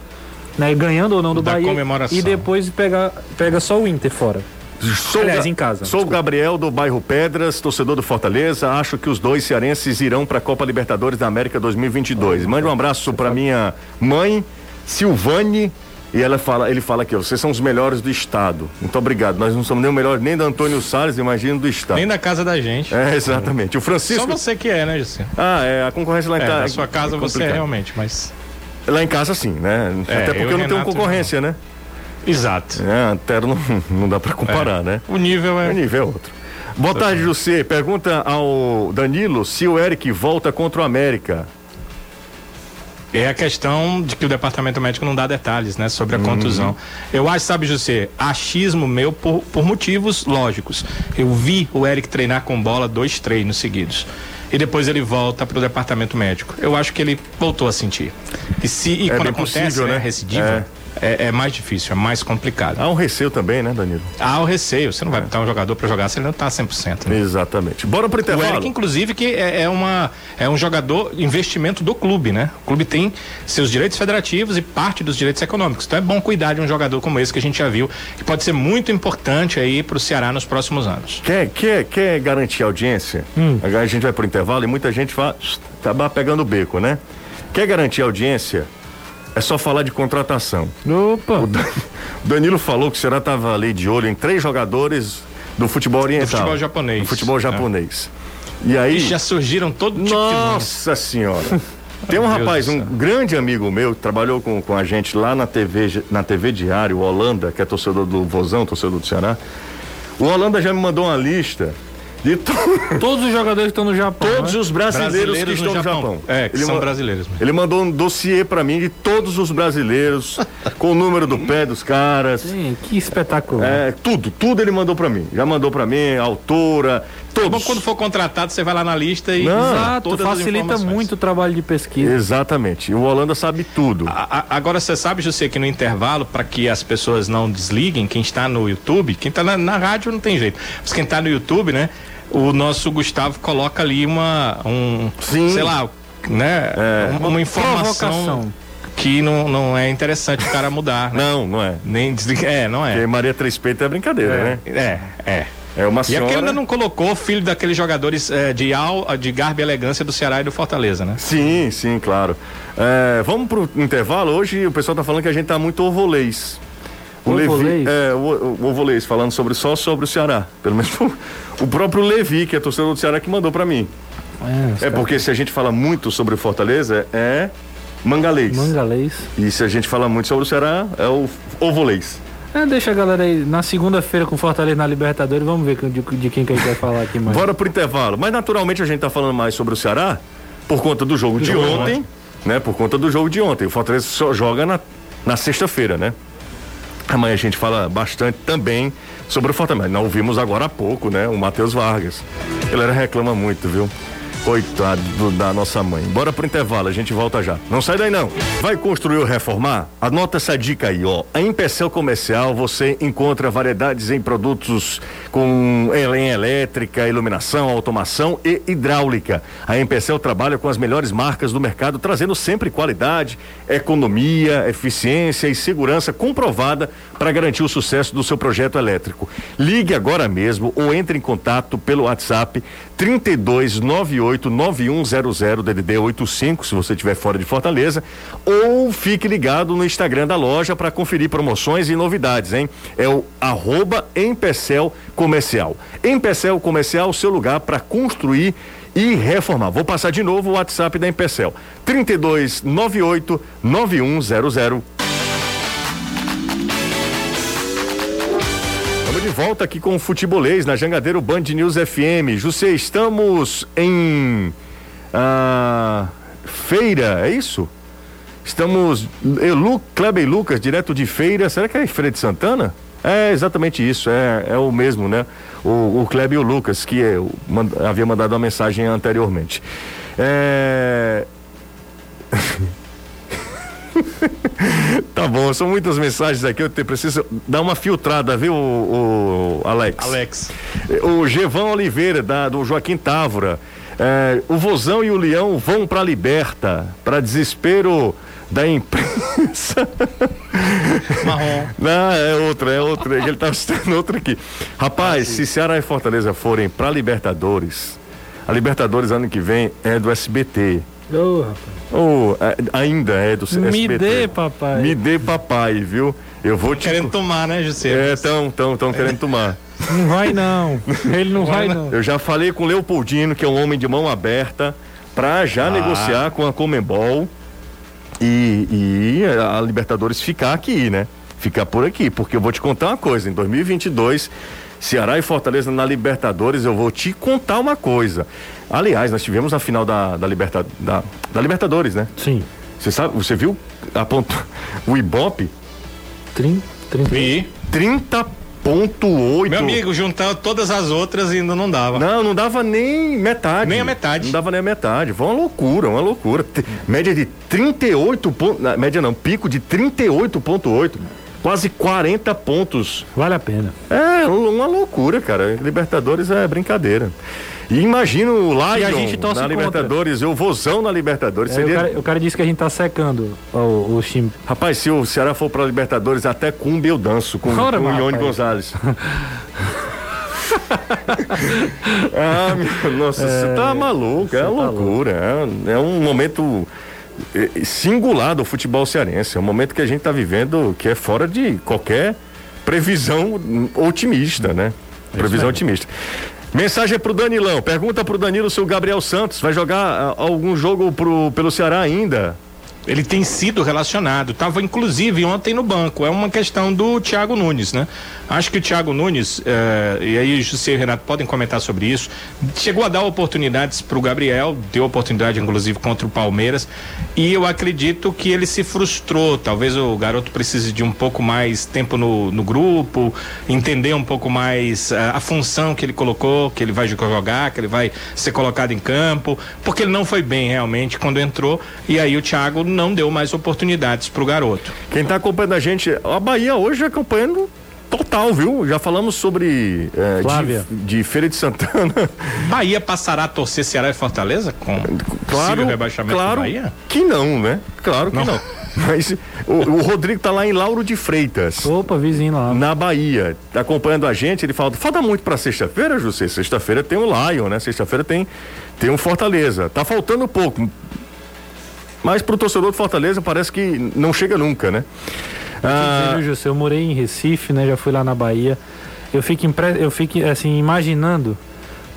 né, ganhando ou não do da Bahia. E depois pega, pega só o Inter fora. Sou Aliás, em casa. Sou o Gabriel do bairro Pedras, torcedor do Fortaleza. Acho que os dois cearenses irão para a Copa Libertadores da América 2022. Mande um abraço para minha mãe, Silvane. E ela fala, ele fala aqui, vocês são os melhores do estado. Muito obrigado. Nós não somos nem o melhor nem da Antônio Salles, imagino do estado. Nem da casa da gente. É, exatamente. O Francisco. Só você que é, né, José? Ah, é. A concorrência lá em é, casa. Na sua casa é você é realmente, mas. Lá em casa sim, né? É, Até porque eu, eu não tenho concorrência, não. né? Exato. É, Antero não, não dá para comparar, é. né? O nível é. O nível é outro. Boa tarde, José. Pergunta ao Danilo se o Eric volta contra o América. É a questão de que o departamento médico não dá detalhes, né, sobre a uhum. contusão. Eu acho, sabe, José, achismo meu por, por motivos lógicos. Eu vi o Eric treinar com bola dois treinos seguidos e depois ele volta para o departamento médico. Eu acho que ele voltou a sentir. E se e é quando acontece, possível, né, recidiva, é é, é, mais difícil, é mais complicado. Há um receio também, né, Danilo? Há o um receio. Você não vai botar um jogador para jogar se ele não está 100%. Né? Exatamente. Bora pro intervalo. O Eric, inclusive, que é, é, uma, é um jogador investimento do clube, né? O clube tem seus direitos federativos e parte dos direitos econômicos. Então é bom cuidar de um jogador como esse que a gente já viu, que pode ser muito importante aí para o Ceará nos próximos anos. Quer, quer, quer garantir audiência? Hum. Agora a gente vai pro intervalo e muita gente vai acabar pegando o beco, né? Quer garantir audiência? É só falar de contratação. Opa! O Danilo falou que o Ceará estava ali de olho em três jogadores do futebol oriental. Do futebol japonês. Do futebol japonês. É. E aí. E já surgiram todo tipo Nossa senhora! Tem um rapaz, um grande amigo meu, que trabalhou com, com a gente lá na TV, na TV Diário, o Holanda, que é torcedor do Vozão, torcedor do Ceará. O Holanda já me mandou uma lista de to... Todos os jogadores que estão no Japão. Todos né? os brasileiros, brasileiros que estão no Japão. Japão. É, que ele são brasileiros. Ele mandou um dossiê para mim de todos os brasileiros, com o número do pé dos caras. Sim, que espetacular. É, tudo, tudo ele mandou para mim. Já mandou para mim, autora, todos. Bom, quando for contratado, você vai lá na lista e. Não, Exato, facilita muito o trabalho de pesquisa. Exatamente. O Holanda sabe tudo. A, a, agora você sabe, José, que no intervalo, para que as pessoas não desliguem, quem está no YouTube, quem está na, na rádio não tem jeito. Mas quem está no YouTube, né? O nosso Gustavo coloca ali uma, um, Sim. sei lá, né, é. uma, uma informação que não, não é interessante o cara mudar. Né? Não, não é. Nem desliga, é, não é. Porque Maria Três Peitos é brincadeira, é, né? É, é. É uma senhora... E aquele ainda não colocou filho daqueles jogadores é, de, al, de garbo e elegância do Ceará e do Fortaleza, né? Sim, sim, claro. É, vamos pro intervalo. Hoje o pessoal tá falando que a gente tá muito ovolês. O, o Levi, é, o, o Ovolês, falando sobre só sobre o Ceará. Pelo menos o, o próprio Levi, que é torcedor do Ceará, que mandou para mim. É, é porque se a gente fala muito sobre o Fortaleza, é Mangalês. Mangalês. E se a gente fala muito sobre o Ceará, é o Ovolês. É, deixa a galera aí na segunda-feira com Fortaleza na Libertadores, vamos ver de, de quem que a gente vai falar aqui mais. Bora pro intervalo. Mas naturalmente a gente tá falando mais sobre o Ceará por conta do jogo de ontem, né? Por conta do jogo de ontem. O Fortaleza só joga na, na sexta-feira, né? Amanhã a gente fala bastante também sobre o Fortaleza. Não ouvimos agora há pouco, né? O Matheus Vargas. Ele reclama muito, viu? Coitado do, da nossa mãe. Bora pro intervalo, a gente volta já. Não sai daí não. Vai construir ou reformar? Anota essa dica aí, ó. A Empecel Comercial você encontra variedades em produtos com em elétrica, iluminação, automação e hidráulica. A Empecel trabalha com as melhores marcas do mercado, trazendo sempre qualidade, economia, eficiência e segurança comprovada para garantir o sucesso do seu projeto elétrico. Ligue agora mesmo ou entre em contato pelo WhatsApp 3298 9100 DDD 85 se você estiver fora de Fortaleza ou fique ligado no Instagram da loja para conferir promoções e novidades, hein? É o arroba Empecel Comercial. Empecel Comercial, seu lugar para construir e reformar. Vou passar de novo o WhatsApp da Empecel. 3298 9100 de volta aqui com o Futebolês na Jangadeiro Band News FM. José, estamos em ah, feira, é isso? Estamos. Eu, Lu, Kleber e Lucas, direto de feira. Será que é Feira de Santana? É exatamente isso, é, é o mesmo, né? O, o Kleber e o Lucas, que eu mand, havia mandado uma mensagem anteriormente. É. tá bom, são muitas mensagens aqui, eu te, preciso dar uma filtrada, viu, o, o Alex? Alex. O Gevão Oliveira, da, do Joaquim Távora. É, o Vozão e o Leão vão para Liberta, para desespero da imprensa. Marrom. Não, é outra, é outra. Ele tá citando outra aqui. Rapaz, ah, se Ceará e Fortaleza forem para Libertadores, a Libertadores ano que vem é do SBT. Ô, oh, rapaz. Oh, ainda é do SBT. Me dê, papai. Me dê, papai, viu? Eu vou te. Querendo tomar, né, José? É, tão, tão, tão querendo tomar. Não vai não. Ele não vai, vai não. Eu já falei com o Leopoldino, que é um homem de mão aberta, para já ah. negociar com a Comembol e, e a Libertadores ficar aqui, né? ficar por aqui, porque eu vou te contar uma coisa, em 2022 Ceará e Fortaleza na Libertadores, eu vou te contar uma coisa. Aliás, nós tivemos a final da, da, Liberta, da, da Libertadores, né? Sim. Você sabe, você viu a ponto, o Ibope? 30, 30. E 30.8. Meu amigo, juntar todas as outras ainda não dava. Não, não dava nem metade. Nem a metade. Não dava nem a metade. Foi uma loucura, uma loucura. T- Média de 38 pontos. Média não, pico de 38,8. Quase 40 pontos. Vale a pena. É uma loucura, cara. Libertadores é brincadeira. E imagina o Lion a gente torce na contra. Libertadores, eu vozão na Libertadores. É, Seria... o, cara, o cara disse que a gente tá secando o, o time. Rapaz, se o Ceará for pra Libertadores, até cumbi eu danço com, Ora, com o Ione. Gonzalez. ah, meu, nossa, você tá maluco, é uma tá loucura. É, é um momento singular do futebol cearense. É um momento que a gente tá vivendo que é fora de qualquer previsão otimista, né? Previsão otimista. Mensagem pro Danilão. Pergunta pro Danilo se o Gabriel Santos vai jogar ah, algum jogo pro, pelo Ceará ainda. Ele tem sido relacionado, estava inclusive ontem no banco. É uma questão do Thiago Nunes, né? Acho que o Thiago Nunes, eh, e aí José e o Renato podem comentar sobre isso, chegou a dar oportunidades para o Gabriel, deu oportunidade inclusive contra o Palmeiras, e eu acredito que ele se frustrou. Talvez o garoto precise de um pouco mais tempo no, no grupo, entender um pouco mais eh, a função que ele colocou, que ele vai jogar, que ele vai ser colocado em campo, porque ele não foi bem realmente quando entrou, e aí o Thiago não deu mais oportunidades para o garoto. Quem tá acompanhando a gente, a Bahia hoje é acompanhando total, viu? Já falamos sobre Flávia. de, de Feira de Santana. Bahia passará a torcer Ceará e Fortaleza com Claro, possível rebaixamento claro Bahia? que não, né? Claro que Não. não. Mas o, o Rodrigo tá lá em Lauro de Freitas. Opa, vizinho lá. Na Bahia, tá acompanhando a gente, ele fala, falta muito pra sexta-feira, José, sexta-feira tem o Lion, né? Sexta-feira tem, tem um Fortaleza, tá faltando pouco, mas pro torcedor do Fortaleza parece que não chega nunca, né? Ah, José, eu morei em Recife, né? Já fui lá na Bahia. Eu fico, impre... eu fico assim, imaginando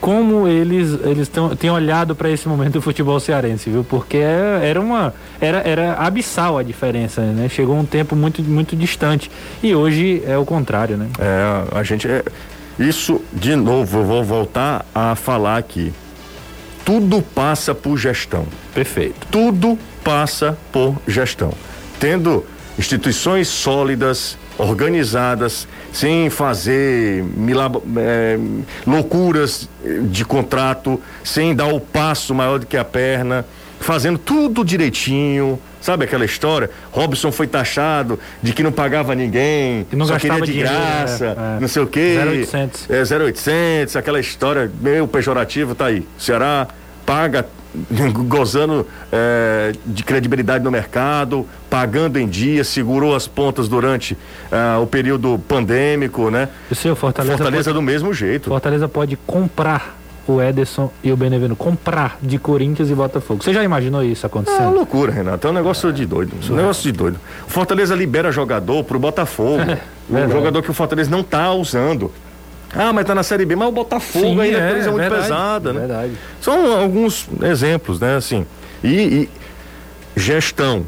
como eles eles tão, têm olhado para esse momento do futebol cearense, viu? Porque é- era uma era, era abissal a diferença, né? Chegou um tempo muito muito distante e hoje é o contrário, né? É, a gente. É, isso, de novo, eu vou voltar a falar aqui. Tudo passa por gestão. Perfeito. Tudo passa por gestão. Tendo instituições sólidas, organizadas, sem fazer milab- é, loucuras de contrato, sem dar o passo maior do que a perna, fazendo tudo direitinho. Sabe aquela história? Robson foi taxado de que não pagava ninguém, E não só queria gastava de dinheiro, graça, é, é. não sei o quê. 0800. É 0800, aquela história meio pejorativo, tá aí. Ceará paga gozando é, de credibilidade no mercado, pagando em dia, segurou as pontas durante ah, o período pandêmico, né? O seu Fortaleza, Fortaleza do mesmo pode, jeito. Fortaleza pode comprar o Ederson e o Benevento, comprar de Corinthians e Botafogo. Você já imaginou isso É uma acontecendo? loucura, Renato. É um negócio de doido. Um negócio de doido. Fortaleza libera jogador pro Botafogo. um verdade. jogador que o Fortaleza não tá usando. Ah, mas tá na Série B, mas o Botafogo ainda é, coisa muito verdade, pesada, né? Verdade. São alguns exemplos, né? Assim. E, e gestão,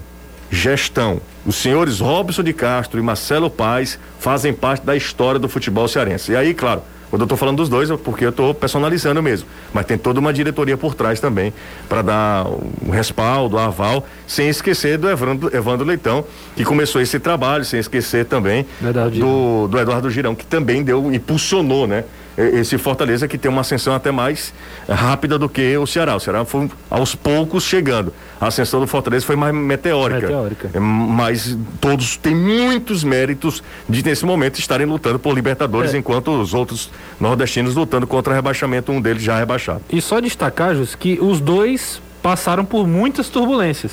gestão. Os senhores Robson de Castro e Marcelo Paes fazem parte da história do futebol cearense. E aí, claro, quando eu estou falando dos dois, é porque eu estou personalizando mesmo. Mas tem toda uma diretoria por trás também para dar o respaldo, o aval, sem esquecer do Evandro, Evandro Leitão, que começou esse trabalho, sem esquecer também do, do Eduardo Girão, que também deu, impulsionou, né? Esse Fortaleza que tem uma ascensão até mais rápida do que o Ceará. O Ceará foi aos poucos chegando. A ascensão do Fortaleza foi mais meteórica. Meteórica. É, Mas todos têm muitos méritos de, nesse momento, estarem lutando por Libertadores, É. enquanto os outros nordestinos lutando contra rebaixamento, um deles já rebaixado. E só destacar, Jus, que os dois passaram por muitas turbulências.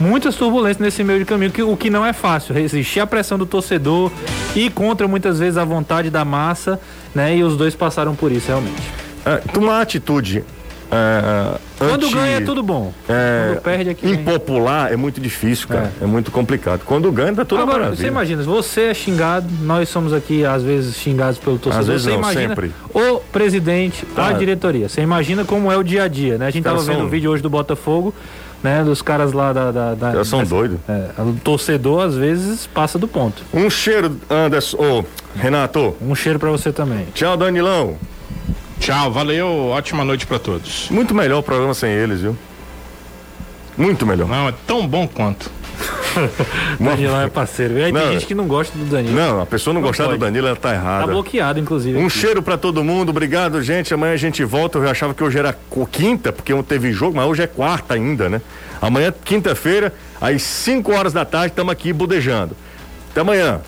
Muitas turbulências nesse meio de caminho, que, o que não é fácil. Resistir à pressão do torcedor e contra muitas vezes a vontade da massa, né? E os dois passaram por isso, realmente. É, tomar atitude. é, Quando anti- ganha é tudo bom. é, Quando perde é que vem. impopular é muito difícil, cara. É, muito complicado. Quando ganha, dá tudo Agora, maravilha. você imagina, você é xingado, nós somos aqui às vezes xingados pelo torcedor. vezes você não, imagina sempre. o presidente, a Ah. diretoria. Você imagina como é o dia a dia, né? A gente Os caras tava vendo são- o vídeo hoje do Botafogo. né, dos caras lá da. da, da são doidos. É, o torcedor às vezes passa do ponto. Um cheiro, Anderson. Ô, Renato. Um cheiro para você também. Tchau, Danilão. Tchau, valeu, ótima noite para todos. Muito melhor o programa sem eles, viu? Muito melhor. Não, é tão bom quanto. Danilo é parceiro. E aí Não, tem gente que não gosta do Danilo. Não, a pessoa não, Não gostar pode. do Danilo, ela tá errada. Tá bloqueado, inclusive. Um aqui. cheiro pra todo mundo, obrigado, gente. Amanhã a gente volta. Eu achava que hoje era quinta, porque não teve jogo, mas hoje é quarta ainda, né? Amanhã, quinta-feira, às 5 horas da tarde, estamos aqui budejando. Até amanhã.